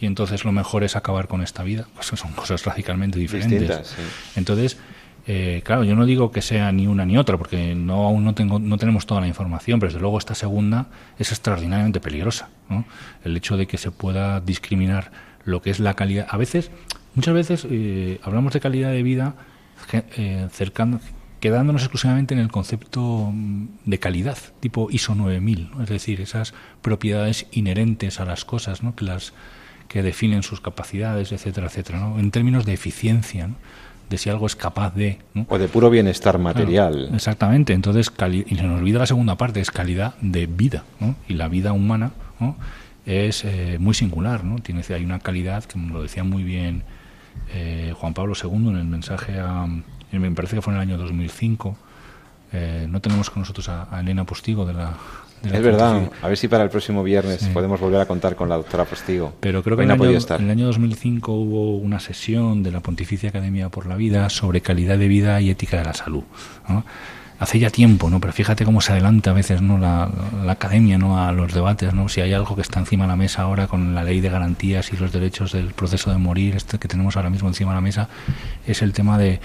y entonces lo mejor es acabar con esta vida. Pues son cosas radicalmente diferentes. Entonces, eh, claro, yo no digo que sea ni una ni otra, porque no aún no tengo, no tenemos toda la información, pero desde luego esta segunda es extraordinariamente peligrosa. El hecho de que se pueda discriminar lo que es la calidad. A veces, muchas veces eh, hablamos de calidad de vida eh, cercano, quedándonos exclusivamente en el concepto mm, de calidad, tipo ISO 9000, es decir, esas propiedades inherentes a las cosas, ¿no? que las que definen sus capacidades, etcétera, etcétera, ¿no? en términos de eficiencia, de si algo es capaz de... O de puro bienestar material. exactamente, entonces, y se nos olvida la segunda parte, es calidad de vida, ¿no? y la vida humana es eh, muy singular, ¿no? Tiene, hay una calidad, que lo decía muy bien eh, Juan Pablo II en el mensaje a, me parece que fue en el año 2005, eh, no tenemos con nosotros a Elena Postigo de la es verdad, a ver si para el próximo viernes podemos volver a contar con la doctora Postigo. Pero creo que en, el año, en el año 2005 hubo una sesión de la Pontificia Academia por la Vida sobre calidad de vida y ética de la salud. hace ya tiempo, ¿no? Pero fíjate cómo se adelanta a veces, ¿no? La, academia, ¿no? A los debates, ¿no? Si hay algo que está encima de la mesa ahora con la ley de garantías y los derechos del proceso de morir, este que tenemos ahora mismo encima de la mesa, es el tema de,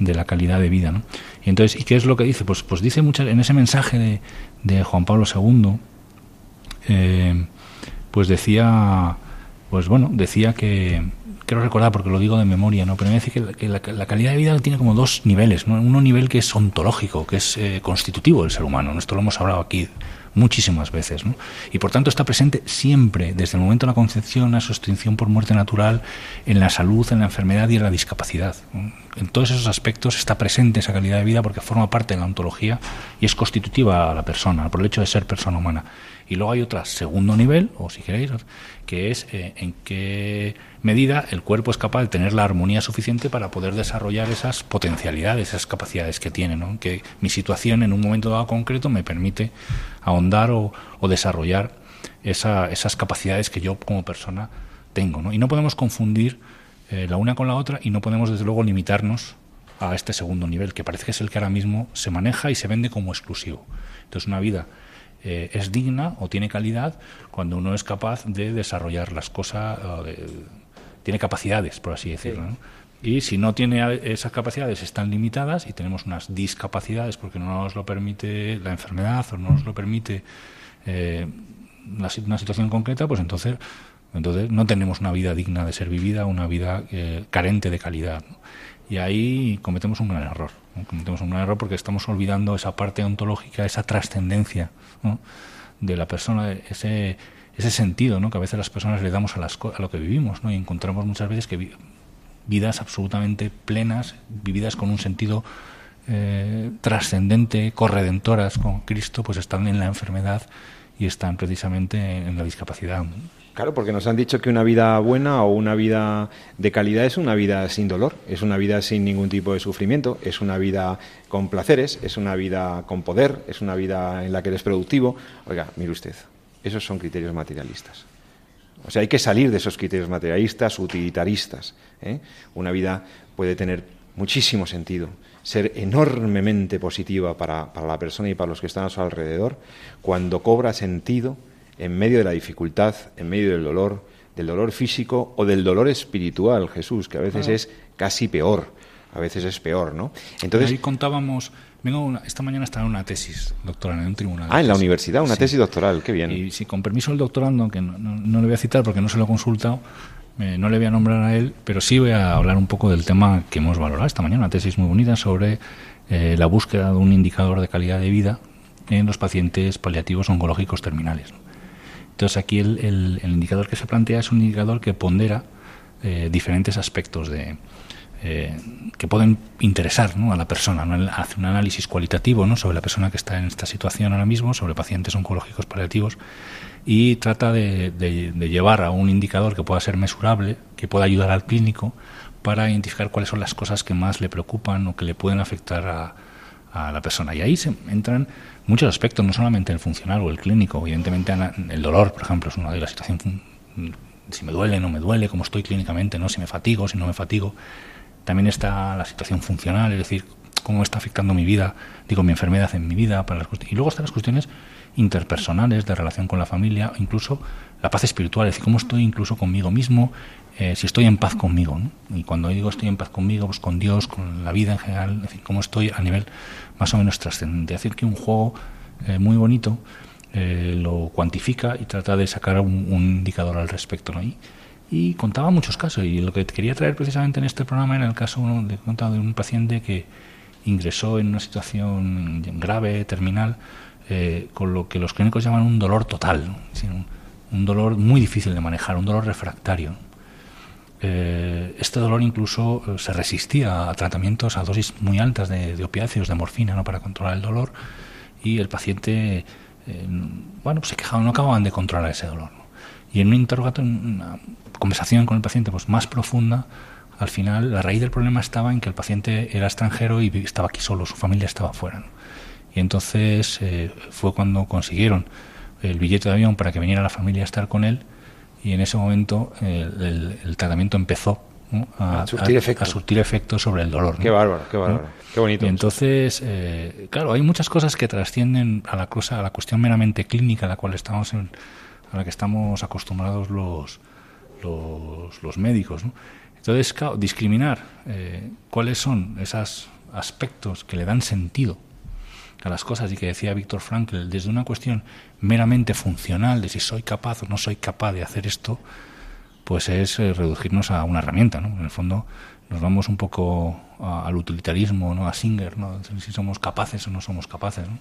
de la calidad de vida, ¿no? Y entonces, ¿y qué es lo que dice? Pues, pues dice muchas, en ese mensaje de, de Juan Pablo II, eh, pues decía, pues bueno, decía que, quiero recordar porque lo digo de memoria, ¿no? Pero me dice que, la, calidad de vida tiene como dos niveles, ¿no? Uno nivel que es ontológico, que es eh, constitutivo del ser humano, esto lo hemos hablado aquí muchísimas veces, ¿no? Y por tanto está presente siempre, desde el momento de la concepción a su extinción por muerte natural, en la salud, en la enfermedad y en la discapacidad. En todos esos aspectos está presente esa calidad de vida porque forma parte de la ontología y es constitutiva a la persona, por el hecho de ser persona humana. Y luego hay otra segundo nivel, o si queréis, que es eh, en qué medida el cuerpo es capaz de tener la armonía suficiente para poder desarrollar esas potencialidades, esas capacidades que tiene, ¿no? que mi situación en un momento dado concreto me permite ahondar o, desarrollar esas capacidades que yo como persona tengo. Y no podemos confundir eh, la una con la otra y no podemos desde luego limitarnos a este segundo nivel, que parece que es el que ahora mismo se maneja y se vende como exclusivo. Entonces una vida eh, es digna o tiene calidad cuando uno es capaz de desarrollar las cosas, tiene capacidades, por así decirlo. Y si no tiene esas capacidades, están limitadas y tenemos unas discapacidades porque no nos lo permite la enfermedad o no nos lo permite eh, una, situación concreta, pues entonces, entonces no tenemos una vida digna de ser vivida, una vida eh, carente de calidad. Y ahí cometemos un gran error. Cometemos un gran error porque estamos olvidando esa parte ontológica, esa trascendencia de la persona, ese, ese sentido que a veces las personas le damos a, las, a lo que vivimos. Y encontramos muchas veces que vidas absolutamente plenas, vividas con un sentido eh, trascendente, corredentoras con Cristo, pues están en la enfermedad y están precisamente en la discapacidad. Claro, porque nos han dicho que una vida buena o una vida de calidad es una vida sin dolor, es una vida sin ningún tipo de sufrimiento, es una vida con placeres, es una vida con poder, es una vida en la que eres productivo. Oiga, mire usted, esos son criterios materialistas. O sea, hay que salir de esos criterios materialistas, utilitaristas. ¿eh? Una vida puede tener muchísimo sentido, ser enormemente positiva para, para la persona y para los que están a su alrededor, cuando cobra sentido en medio de la dificultad, en medio del dolor, del dolor físico o del dolor espiritual, Jesús, que a veces es casi peor, a veces es peor, ¿no? Entonces ahí contábamos, vengo esta mañana estaba en una tesis doctoral en un tribunal. Ah, en la universidad, una tesis doctoral, qué bien. Y si con permiso del doctorando, que no, le voy a citar porque no se lo he consultado, no le voy a nombrar a él, pero sí voy a hablar un poco del tema que hemos valorado esta mañana, una tesis muy bonita sobre eh, la búsqueda de un indicador de calidad de vida en los pacientes paliativos oncológicos terminales. Entonces aquí el, indicador que se plantea es un indicador que pondera eh, diferentes aspectos de, eh, que pueden interesar a la persona. Hace un análisis cualitativo sobre la persona que está en esta situación ahora mismo, sobre pacientes oncológicos paliativos, y trata de, llevar a un indicador que pueda ser mesurable, que pueda ayudar al clínico para identificar cuáles son las cosas que más le preocupan o que le pueden afectar a, a la persona. Y ahí se entran muchos aspectos, no solamente el funcional o el clínico, evidentemente el dolor, por ejemplo, es una de las situaciones, si me duele, no me duele, cómo estoy clínicamente, no si me fatigo, si no me fatigo. También está la situación funcional, es decir, cómo está afectando mi vida, digo, mi enfermedad en mi vida. Para las y luego están las cuestiones interpersonales, de relación con la familia, incluso la paz espiritual, es decir, cómo estoy incluso conmigo mismo, eh, si estoy en paz conmigo. Y cuando digo estoy en paz conmigo, pues con Dios, con la vida en general, es decir, cómo estoy a nivel más o menos trascendente. Es decir, que un juego eh, muy bonito eh, lo cuantifica y trata de sacar un, indicador al respecto. ¿no? Y, contaba muchos casos. Y lo que quería traer precisamente en este programa era el caso de, de un paciente que ingresó en una situación grave, terminal, con lo que los clínicos llaman un dolor total, un, dolor muy difícil de manejar, un dolor refractario. Eh, este dolor incluso eh, se resistía a tratamientos a dosis muy altas de, opiáceos, de morfina, ¿no? para controlar el dolor, y el paciente, eh, bueno, pues se quejaba, no acababan de controlar ese dolor. Y en un interrogatorio, una conversación con el paciente pues más profunda, al final la raíz del problema estaba en que el paciente era extranjero y estaba aquí solo, su familia estaba fuera. Y entonces fue cuando consiguieron el billete de avión para que viniera la familia a estar con él y en ese momento el, tratamiento empezó a, surtir a, surtir efecto sobre el dolor. Qué bárbaro, qué bárbaro. Qué bonito. Y entonces, eh, claro, hay muchas cosas que trascienden a la cosa, a la cuestión meramente clínica a la cual estamos en, a la que estamos acostumbrados los, los, los médicos. Entonces, claro, discriminar eh, cuáles son esos aspectos que le dan sentido a las cosas y que decía Víctor Frankl, desde una cuestión meramente funcional de si soy capaz o no soy capaz de hacer esto, pues es eh, reducirnos a una herramienta, ¿no? En el fondo nos vamos un poco al utilitarismo, ¿no? A Singer, ¿no? Si somos capaces o no somos capaces, ¿no?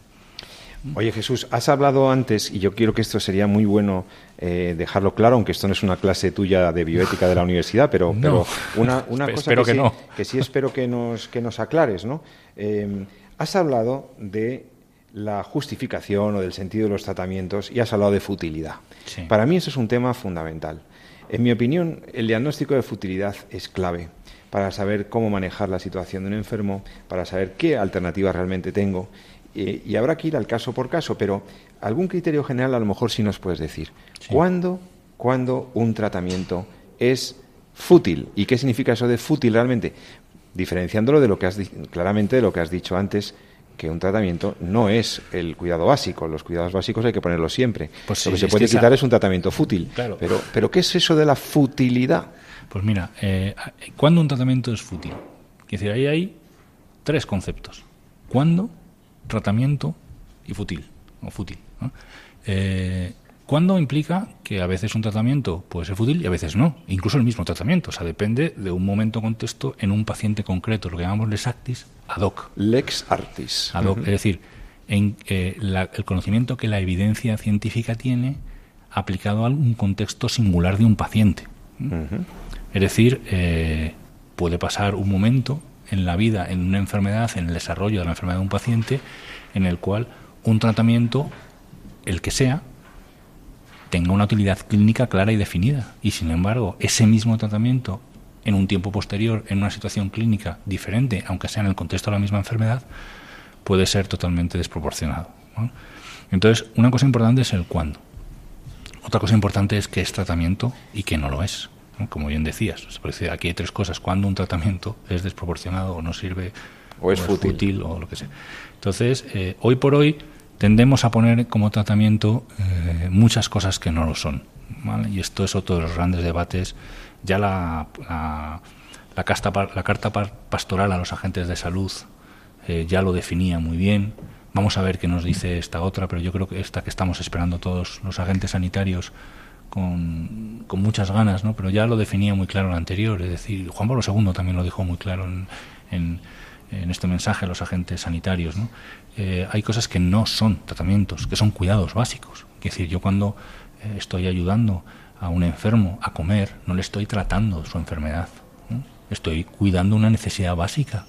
Oye Jesús, has hablado antes, y yo quiero que esto sería muy bueno eh, dejarlo claro, aunque esto no es una clase tuya de bioética de la universidad, pero, <laughs> pero una, una <laughs> cosa que, sí, que, sí, espero que nos, que nos aclares, ¿no? Eh, has hablado de la justificación o del sentido de los tratamientos y has hablado de futilidad. Sí. Para mí eso es un tema fundamental. En mi opinión, el diagnóstico de futilidad es clave para saber cómo manejar la situación de un enfermo, para saber qué alternativas realmente tengo eh, y habrá que ir al caso por caso, pero algún criterio general a lo mejor sí nos puedes decir. Sí. ¿Cuándo, ¿Cuándo un tratamiento es fútil? ¿Y qué significa eso de fútil realmente? Diferenciándolo de lo que has claramente de lo que has dicho antes, que un tratamiento no es el cuidado básico. Los cuidados básicos hay que ponerlos siempre. Pues lo que se puede que quitar esa- es un tratamiento fútil. Claro. Pero, pero ¿qué es eso de la futilidad? Pues mira, eh, ¿cuándo un tratamiento es fútil? Es decir, ahí hay tres conceptos. ¿Cuándo, tratamiento y fútil? O fútil. ¿no? Eh, ¿Cuándo implica que a veces un tratamiento puede ser fútil y a veces no? Incluso el mismo tratamiento. O sea, depende de un momento contexto en un paciente concreto, lo que llamamos les actis ad hoc. Lex artis. ad hoc, Es decir, en, eh, la- el conocimiento que la evidencia científica tiene aplicado a un contexto singular de un paciente. Es decir, eh, puede pasar un momento en la vida, en una enfermedad, en el desarrollo de la enfermedad de un paciente, en el cual un tratamiento, el que sea, tenga una utilidad clínica clara y definida. Y sin embargo, ese mismo tratamiento, en un tiempo posterior, en una situación clínica diferente, aunque sea en el contexto de la misma enfermedad, puede ser totalmente desproporcionado. ¿no? Entonces, una cosa importante es el cuándo. Otra cosa importante es qué es tratamiento y qué no lo es. ¿no? Como bien decías, aquí hay tres cosas. Cuando un tratamiento es desproporcionado o no sirve O es fútil. o lo que sea. Entonces, eh, hoy por hoy tendemos a poner como tratamiento eh, muchas cosas que no lo son. Y esto es otro de los grandes debates. Ya la, la, la la carta pastoral a los agentes de salud eh, ya lo definía muy bien. Vamos a ver qué nos dice esta otra, pero yo creo que esta que estamos esperando todos los agentes sanitarios con, muchas ganas, ¿no? Pero ya lo definía muy claro el anterior, es decir, Juan Pablo II también lo dijo muy claro en, en, en este mensaje a los agentes sanitarios, ¿no? Eh, hay cosas que no son tratamientos, que son cuidados básicos. Es decir, yo cuando eh, estoy ayudando a un enfermo a comer, no le estoy tratando su enfermedad, estoy cuidando una necesidad básica,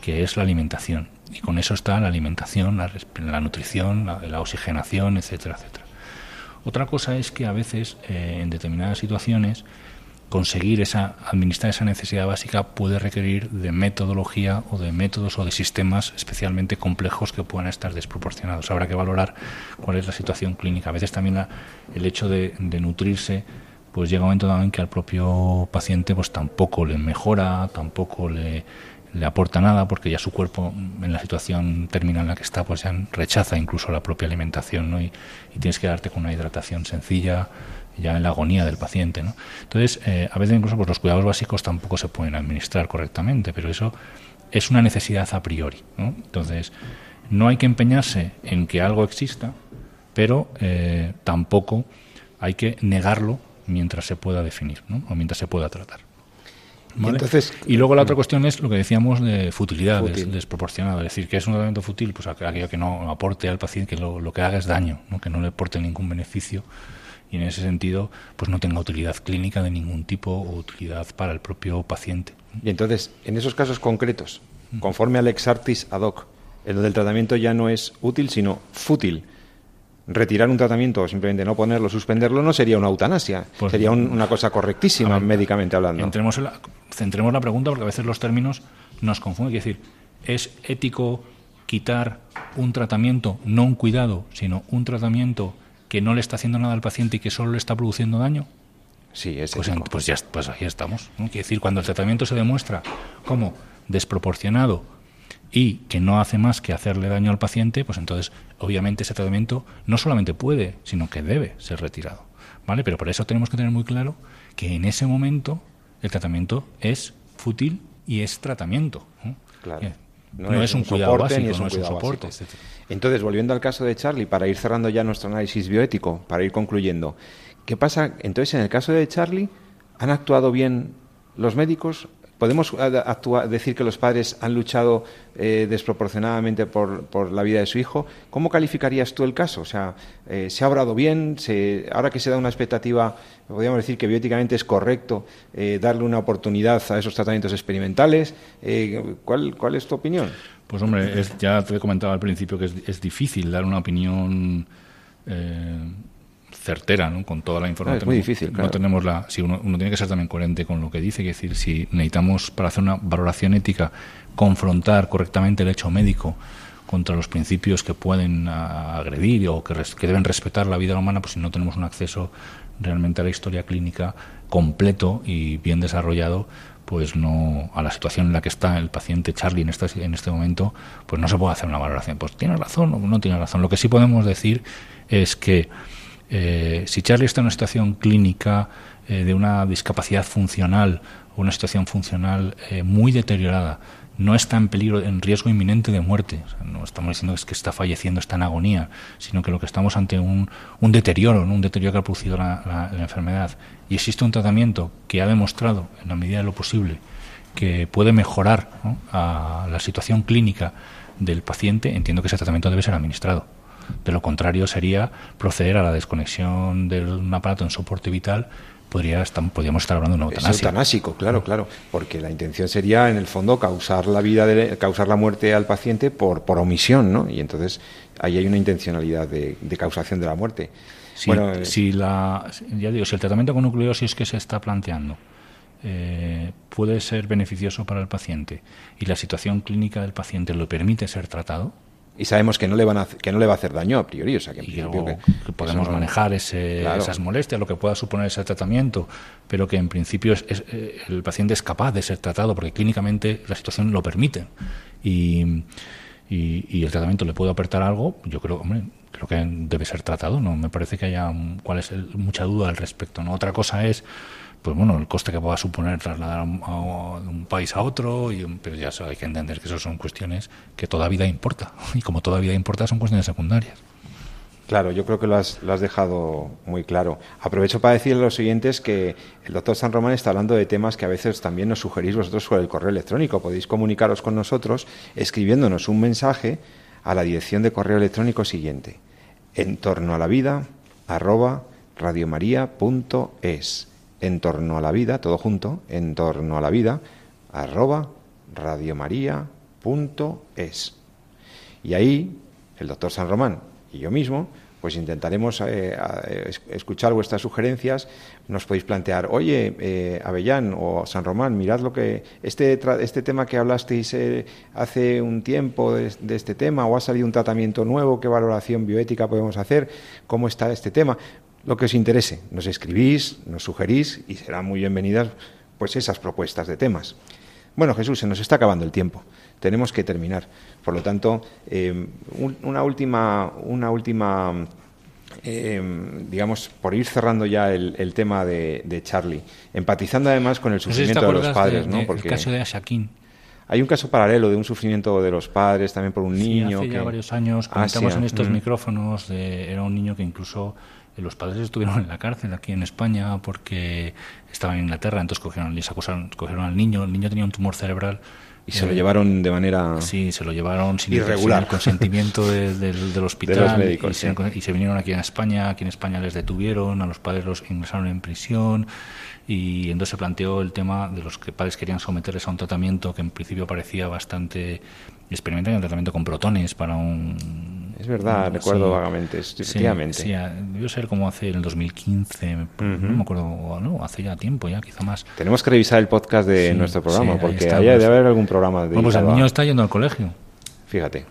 que es la alimentación. Y con eso está la alimentación, la, la nutrición, la, la oxigenación, etcétera, etcétera. Otra cosa es que a veces, eh, en determinadas situaciones, conseguir esa, administrar esa necesidad básica puede requerir de metodología o de métodos o de sistemas especialmente complejos que puedan estar desproporcionados. Habrá que valorar cuál es la situación clínica. A veces también la- el hecho de, de nutrirse pues llega un momento en que al propio paciente pues tampoco le mejora, tampoco le, aporta nada porque ya su cuerpo en la situación terminal en la que está pues ya rechaza incluso la propia alimentación ¿no? y, y tienes que darte con una hidratación sencilla ya en la agonía del paciente ¿no? entonces eh, a veces incluso pues los cuidados básicos tampoco se pueden administrar correctamente pero eso es una necesidad a priori ¿no? entonces no hay que empeñarse en que algo exista pero eh, tampoco hay que negarlo mientras se pueda definir ¿no? o mientras se pueda tratar Y entonces, Y luego la otra cuestión es lo que decíamos de futilidad, des- desproporcionado. Es decir, que es un tratamiento fútil, pues aqu- aquello que no aporte al paciente, que lo, lo que haga es daño, ¿no? que no le aporte ningún beneficio y en ese sentido pues no tenga utilidad clínica de ningún tipo o utilidad para el propio paciente. Y entonces, en esos casos concretos, conforme al ex artis ad hoc, en donde el tratamiento ya no es útil, sino fútil, retirar un tratamiento o simplemente no ponerlo, suspenderlo, no sería una eutanasia, Pues- sería un- una cosa correctísima ver, médicamente hablando. Entremos en la- centremos la pregunta porque a veces los términos nos confunden. Es decir, ¿es ético quitar un tratamiento, no un cuidado, sino un tratamiento que no le está haciendo nada al paciente y que solo le está produciendo daño? Sí, es pues, pues, ya, pues ahí estamos. ¿no? Quiere decir, cuando el tratamiento se demuestra como desproporcionado y que no hace más que hacerle daño al paciente, pues entonces, obviamente, ese tratamiento no solamente puede, sino que debe ser retirado. ¿Vale? Pero por eso tenemos que tener muy claro que en ese momento el tratamiento es fútil y es tratamiento. ¿no? Claro. No, es, un, cuidado soporte, básico, ni es no un es un cuidado soporte, básico. Entonces, volviendo al caso de Charlie, para ir cerrando ya nuestro análisis bioético, para ir concluyendo, ¿qué pasa? Entonces, en el caso de Charlie, ¿han actuado bien los médicos? ¿Podemos eh, decir que los padres han luchado eh, desproporcionadamente por, la vida de su hijo? ¿Cómo calificarías tú el caso? O sea, eh, ¿se ha obrado bien? Ahora que se da una expectativa, podríamos decir que bioéticamente es correcto darle una oportunidad a esos tratamientos experimentales. ¿cuál, ¿Cuál es tu opinión? Pues hombre, ya te he comentado al principio que es, difícil dar una opinión certera, ¿no? Con toda la información. Ah, es muy difícil, claro. No tenemos la. Si uno, uno tiene que ser también coherente con lo que dice, es decir, si necesitamos para hacer una valoración ética confrontar correctamente el hecho médico contra los principios que pueden ah, agredir o que, res- que deben respetar la vida humana, pues si no tenemos un acceso realmente a la historia clínica completo y bien desarrollado, pues no a la situación en la que está el paciente Charlie en este, en este momento, pues no se puede hacer una valoración. Pues tiene razón o no tiene razón. Lo que sí podemos decir es que eh, si Charlie está en una situación clínica eh, de una discapacidad funcional o una situación funcional eh, muy deteriorada, no está en peligro, en riesgo inminente de muerte. O sea, no estamos diciendo que es que está falleciendo, está en agonía, sino que lo que estamos ante un, un deterioro, un deterioro que ha producido la, la- la enfermedad. Y existe un tratamiento que ha demostrado, en la medida de lo posible, que puede mejorar la situación clínica del paciente, entiendo que ese tratamiento debe ser administrado. De lo contrario, sería proceder a la desconexión de un aparato en soporte vital. Podría estar, podríamos estar hablando de una Es eutanasia. eutanásico, claro, claro, porque la intención sería, en el fondo, causar la vida, de- causar la muerte al paciente por, por omisión, ¿no? Y entonces ahí hay una intencionalidad de, de causación de la muerte. Si, bueno, eh, si la, ya digo, si el tratamiento con nucleosis que se está planteando eh, puede ser beneficioso para el paciente y la situación clínica del paciente lo permite ser tratado, y sabemos que no le van a, que no le va a hacer daño a priori, o sea que en principio que- que podemos no- manejar ese- Claro. esas molestias, lo que pueda suponer ese tratamiento, pero que en principio es- es, eh, el paciente es capaz de ser tratado porque clínicamente la situación lo permite y, y- y el tratamiento le puede aportar algo, yo creo, hombre, creo que debe ser tratado, no me parece que haya cuál es el- mucha duda al respecto. ¿no? Otra cosa es pues bueno, el coste que pueda suponer trasladar a un, país a otro, y, pero ya hay que entender que eso son cuestiones que toda vida importa. <laughs> Y como toda vida importa, son cuestiones secundarias. Claro, yo creo que lo has, dejado muy claro. Aprovecho para decirle a los oyentes que el doctor San Román está hablando de temas que a veces también nos sugerís vosotros por el correo electrónico. Podéis comunicaros con nosotros escribiéndonos un mensaje a la dirección de correo electrónico siguiente. En a la vida, arroba. En torno a la vida, todo junto, en torno a la vida, arroba radiomaria.es. Y ahí, el doctor San Román y yo mismo, pues intentaremos eh, es- escuchar vuestras sugerencias. Nos podéis plantear, oye, eh, Avellán o San Román, mirad lo que este, este tema que hablasteis eh, hace un tiempo de este tema, o ha salido un tratamiento nuevo, qué valoración bioética podemos hacer, cómo está este tema. Lo que os interese, nos escribís, nos sugerís y serán muy bienvenidas pues esas propuestas de temas. Bueno, Jesús, se nos está acabando el tiempo. Tenemos que terminar. Por lo tanto, eh, un- una última, una última eh, digamos, por ir cerrando ya el, el tema de, de Charlie, empatizando además con el No sé si te sufrimiento de los padres, de- ¿no? de- Porque El caso de Ashakin. hay un caso paralelo de un sufrimiento de los padres también por un Sí, niño. hace que... ya varios años Ah, comentamos sí, en estos mm. micrófonos de, era un niño que incluso los padres estuvieron en la cárcel aquí en España porque estaban en Inglaterra, entonces cogieron, les acusaron, cogieron al niño, el niño tenía un tumor cerebral Y se lo Eh, llevaron de manera. Sí, se lo llevaron sin, Irregular. el consentimiento de- <laughs> del- del hospital De los médicos, y, se, sí. y se vinieron aquí en España. Aquí en España les detuvieron, a los padres los ingresaron en prisión y entonces se planteó el tema de los que padres querían someterles a un tratamiento que en principio parecía bastante experimental, un tratamiento con protones para un... Es verdad, recuerdo vagamente, efectivamente. Sí, debió ser como hace el 2015, me- no me acuerdo, no, hace ya tiempo, ya quizá más. Tenemos que revisar el podcast de Sí, nuestro programa, sí, porque haya pues. de haber algún programa Bueno, pues el niño está yendo al colegio. Fíjate,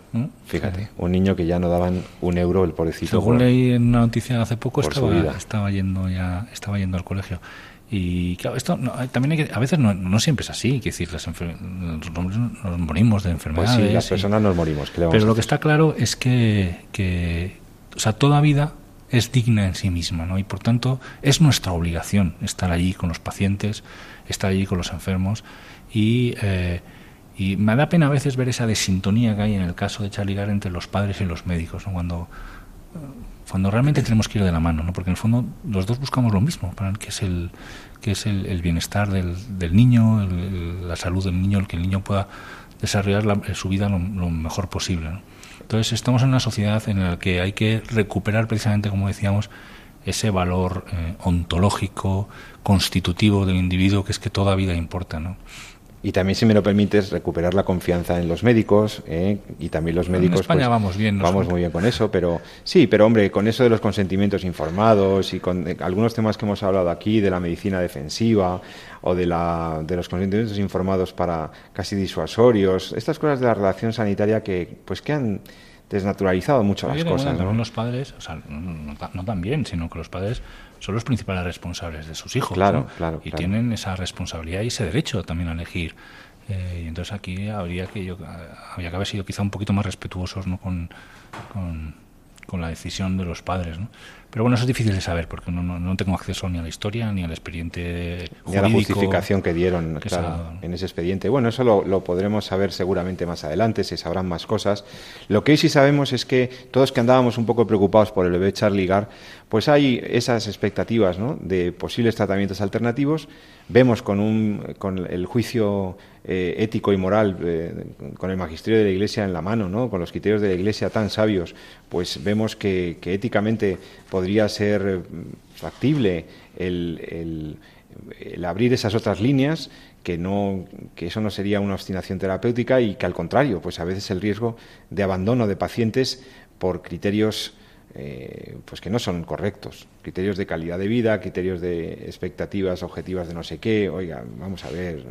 fíjate, un niño que ya no daban un euro el pobrecito. Según leí en una noticia hace poco, estaba, estaba yendo ya, estaba yendo al colegio. Y claro, esto también hay que, a veces no, siempre es así, que decir, las nos morimos de enfermedades. Pues sí, las personas nos morimos. pero lo que está claro es que, que, o sea, toda vida es digna en sí misma, ¿no? Y por tanto es nuestra obligación estar allí con los pacientes, estar allí con los enfermos y eh, y me da pena a veces ver esa desintonía que hay en el caso de Charlie entre los padres y los médicos, cuando, cuando realmente tenemos que ir de la mano, ¿no? porque en el fondo los dos buscamos lo mismo, que es el, que es el, bienestar del, del niño, la salud del niño, el que el niño pueda desarrollar su vida lo, mejor posible. Entonces estamos en una sociedad en la que hay que recuperar precisamente, como decíamos, ese valor eh, ontológico, constitutivo del individuo, que es que toda vida importa. ¿no? Y también, si me lo permites, recuperar la confianza en los médicos. ¿eh? Y también los médicos. En España pues, vamos bien. Vamos muy bien con eso, pero sí, pero hombre, con eso de los consentimientos informados y con eh, algunos temas que hemos hablado aquí, de la medicina defensiva o de, la, de los consentimientos informados para casi disuasorios, estas cosas de la relación sanitaria que, pues, que han desnaturalizado mucho las cosas. ¿no? Los padres, o sea, no, no tan bien, sino que los padres son los principales responsables de sus hijos. Claro, claro. Y tienen esa responsabilidad y ese derecho también a elegir. Eh, y entonces aquí habría que, yo, habría que haber sido quizá un poquito más respetuosos ¿no? con, con, con la decisión de los padres. ¿no? Pero bueno, eso es difícil de saber porque no, no, tengo acceso ni a la historia ni al expediente jurídico. Ni a la justificación que dieron en ese expediente. Bueno, eso lo, podremos saber seguramente más adelante, se sabrán más cosas. Lo que hoy sí sabemos es que todos que andábamos un poco preocupados por el bebé Charlie Gar, pues hay esas expectativas ¿no? de posibles tratamientos alternativos. Vemos con, un, con el juicio eh, ético y moral, eh, con el magisterio de la Iglesia en la mano, ¿no? con los criterios de la Iglesia tan sabios, pues vemos que, éticamente podría ser eh, factible el, abrir esas otras líneas que no que eso no sería una obstinación terapéutica y que al contrario pues a veces el riesgo de abandono de pacientes por criterios eh, pues que no son correctos criterios de calidad de vida criterios de expectativas objetivas de no sé qué oiga vamos a ver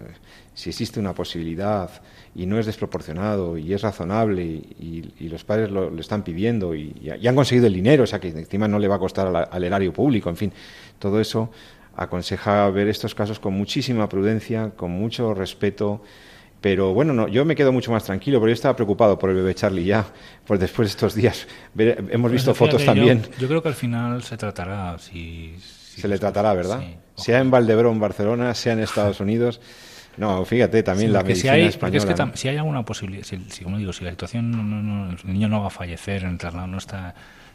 si existe una posibilidad y no es desproporcionado y es razonable y, los padres lo, están pidiendo y, han conseguido el dinero, o sea que encima no le va a costar al, erario público, en fin, todo eso aconseja ver estos casos con muchísima prudencia, con mucho respeto. Pero bueno, no, yo me quedo mucho más tranquilo, porque yo estaba preocupado por el bebé Charlie ya, pues después de estos días. hemos visto fotos también. Yo, creo que al final se tratará, si, se le tratará, ¿verdad? sea en Valdebrón, Barcelona, sea en Estados Unidos. No, fíjate, también la medicina si hay, española. Es que si hay alguna posibilidad, si, como digo, si la situación, no, el niño no va a fallecer en el traslado, no está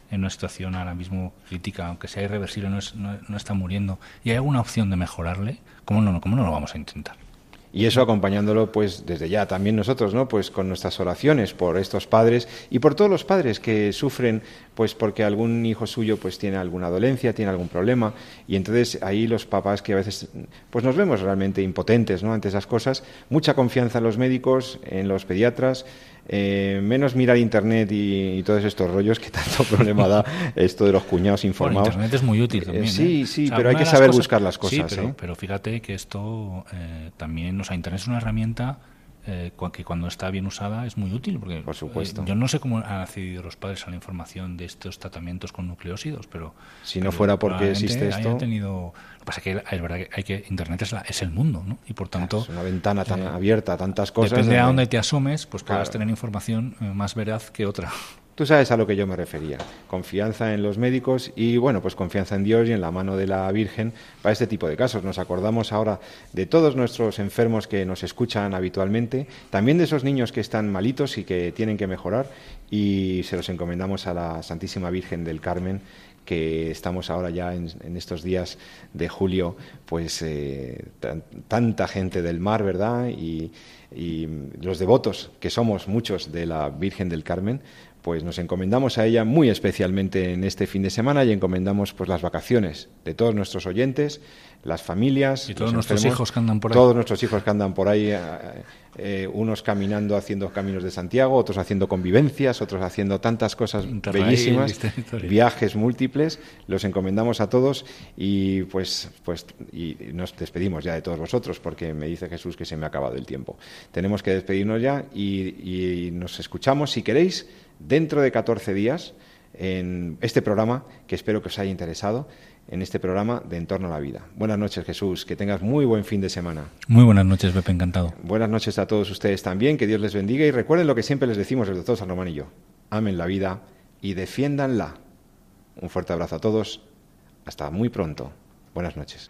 en una situación ahora mismo crítica, aunque sea irreversible, no, no, está muriendo, y hay alguna opción de mejorarle, ¿cómo no, cómo no lo vamos a intentar? Y eso acompañándolo, pues desde ya también nosotros, ¿no? Pues con nuestras oraciones por estos padres y por todos los padres que sufren, pues porque algún hijo suyo, pues tiene alguna dolencia, tiene algún problema, y entonces ahí los papás que a veces, pues nos vemos realmente impotentes, ¿no? Ante esas cosas, mucha confianza en los médicos, en los pediatras, eh, menos mirar internet y, todos estos rollos que <laughs> tanto problema da esto de los cuñados informados. internet es muy útil eh, también. sí, ¿eh? sí, pero hay que saber buscar las cosas. Sí, pero, fíjate que esto también, o sea, internet es una herramienta eh, que cuando está bien usada es muy útil. Porque, Por supuesto. yo no sé cómo han accedido los padres a la información de estos tratamientos con nucleósidos, pero. Si no fuera porque existe esto. Tenido, que pasa es que es verdad que, hay que Internet es, es el mundo, ¿no? Y por tanto. es una ventana tan abierta a tantas cosas. Depende de a dónde te asomes, pues puedas tener información eh, más veraz que otra. <laughs> Tú sabes a lo que yo me refería. Confianza en los médicos y, bueno, pues confianza en Dios y en la mano de la Virgen para este tipo de casos. Nos acordamos ahora de todos nuestros enfermos que nos escuchan habitualmente, también de esos niños que están malitos y que tienen que mejorar y se los encomendamos a la Santísima Virgen del Carmen que estamos ahora ya en, estos días de julio, pues eh, tanta gente del mar, ¿verdad? y los devotos, que somos muchos de la Virgen del Carmen, pues nos encomendamos a ella muy especialmente en este fin de semana y encomendamos pues las vacaciones de todos nuestros oyentes, las familias y todos nuestros hijos que andan por ahí. Todos nuestros hijos que andan por ahí, eh, eh, unos caminando haciendo caminos de Santiago, otros haciendo convivencias, otros haciendo tantas cosas bellísimas, viajes múltiples. Los encomendamos a todos y pues pues y nos despedimos ya de todos vosotros porque me dice Jesús que se me ha acabado el tiempo. Tenemos que despedirnos ya y, y nos escuchamos si queréis dentro de 14 días en este programa que espero que os haya interesado en este programa de Entorno a la Vida. Buenas noches, Jesús. Que tengas muy buen fin de semana. Muy buenas noches, Pepe. Encantado. Buenas noches a todos ustedes también. Que Dios les bendiga. Y recuerden lo que siempre les decimos el doctor San Román y yo. Amen la vida y defiéndanla. Un fuerte abrazo a todos. Hasta muy pronto. Buenas noches.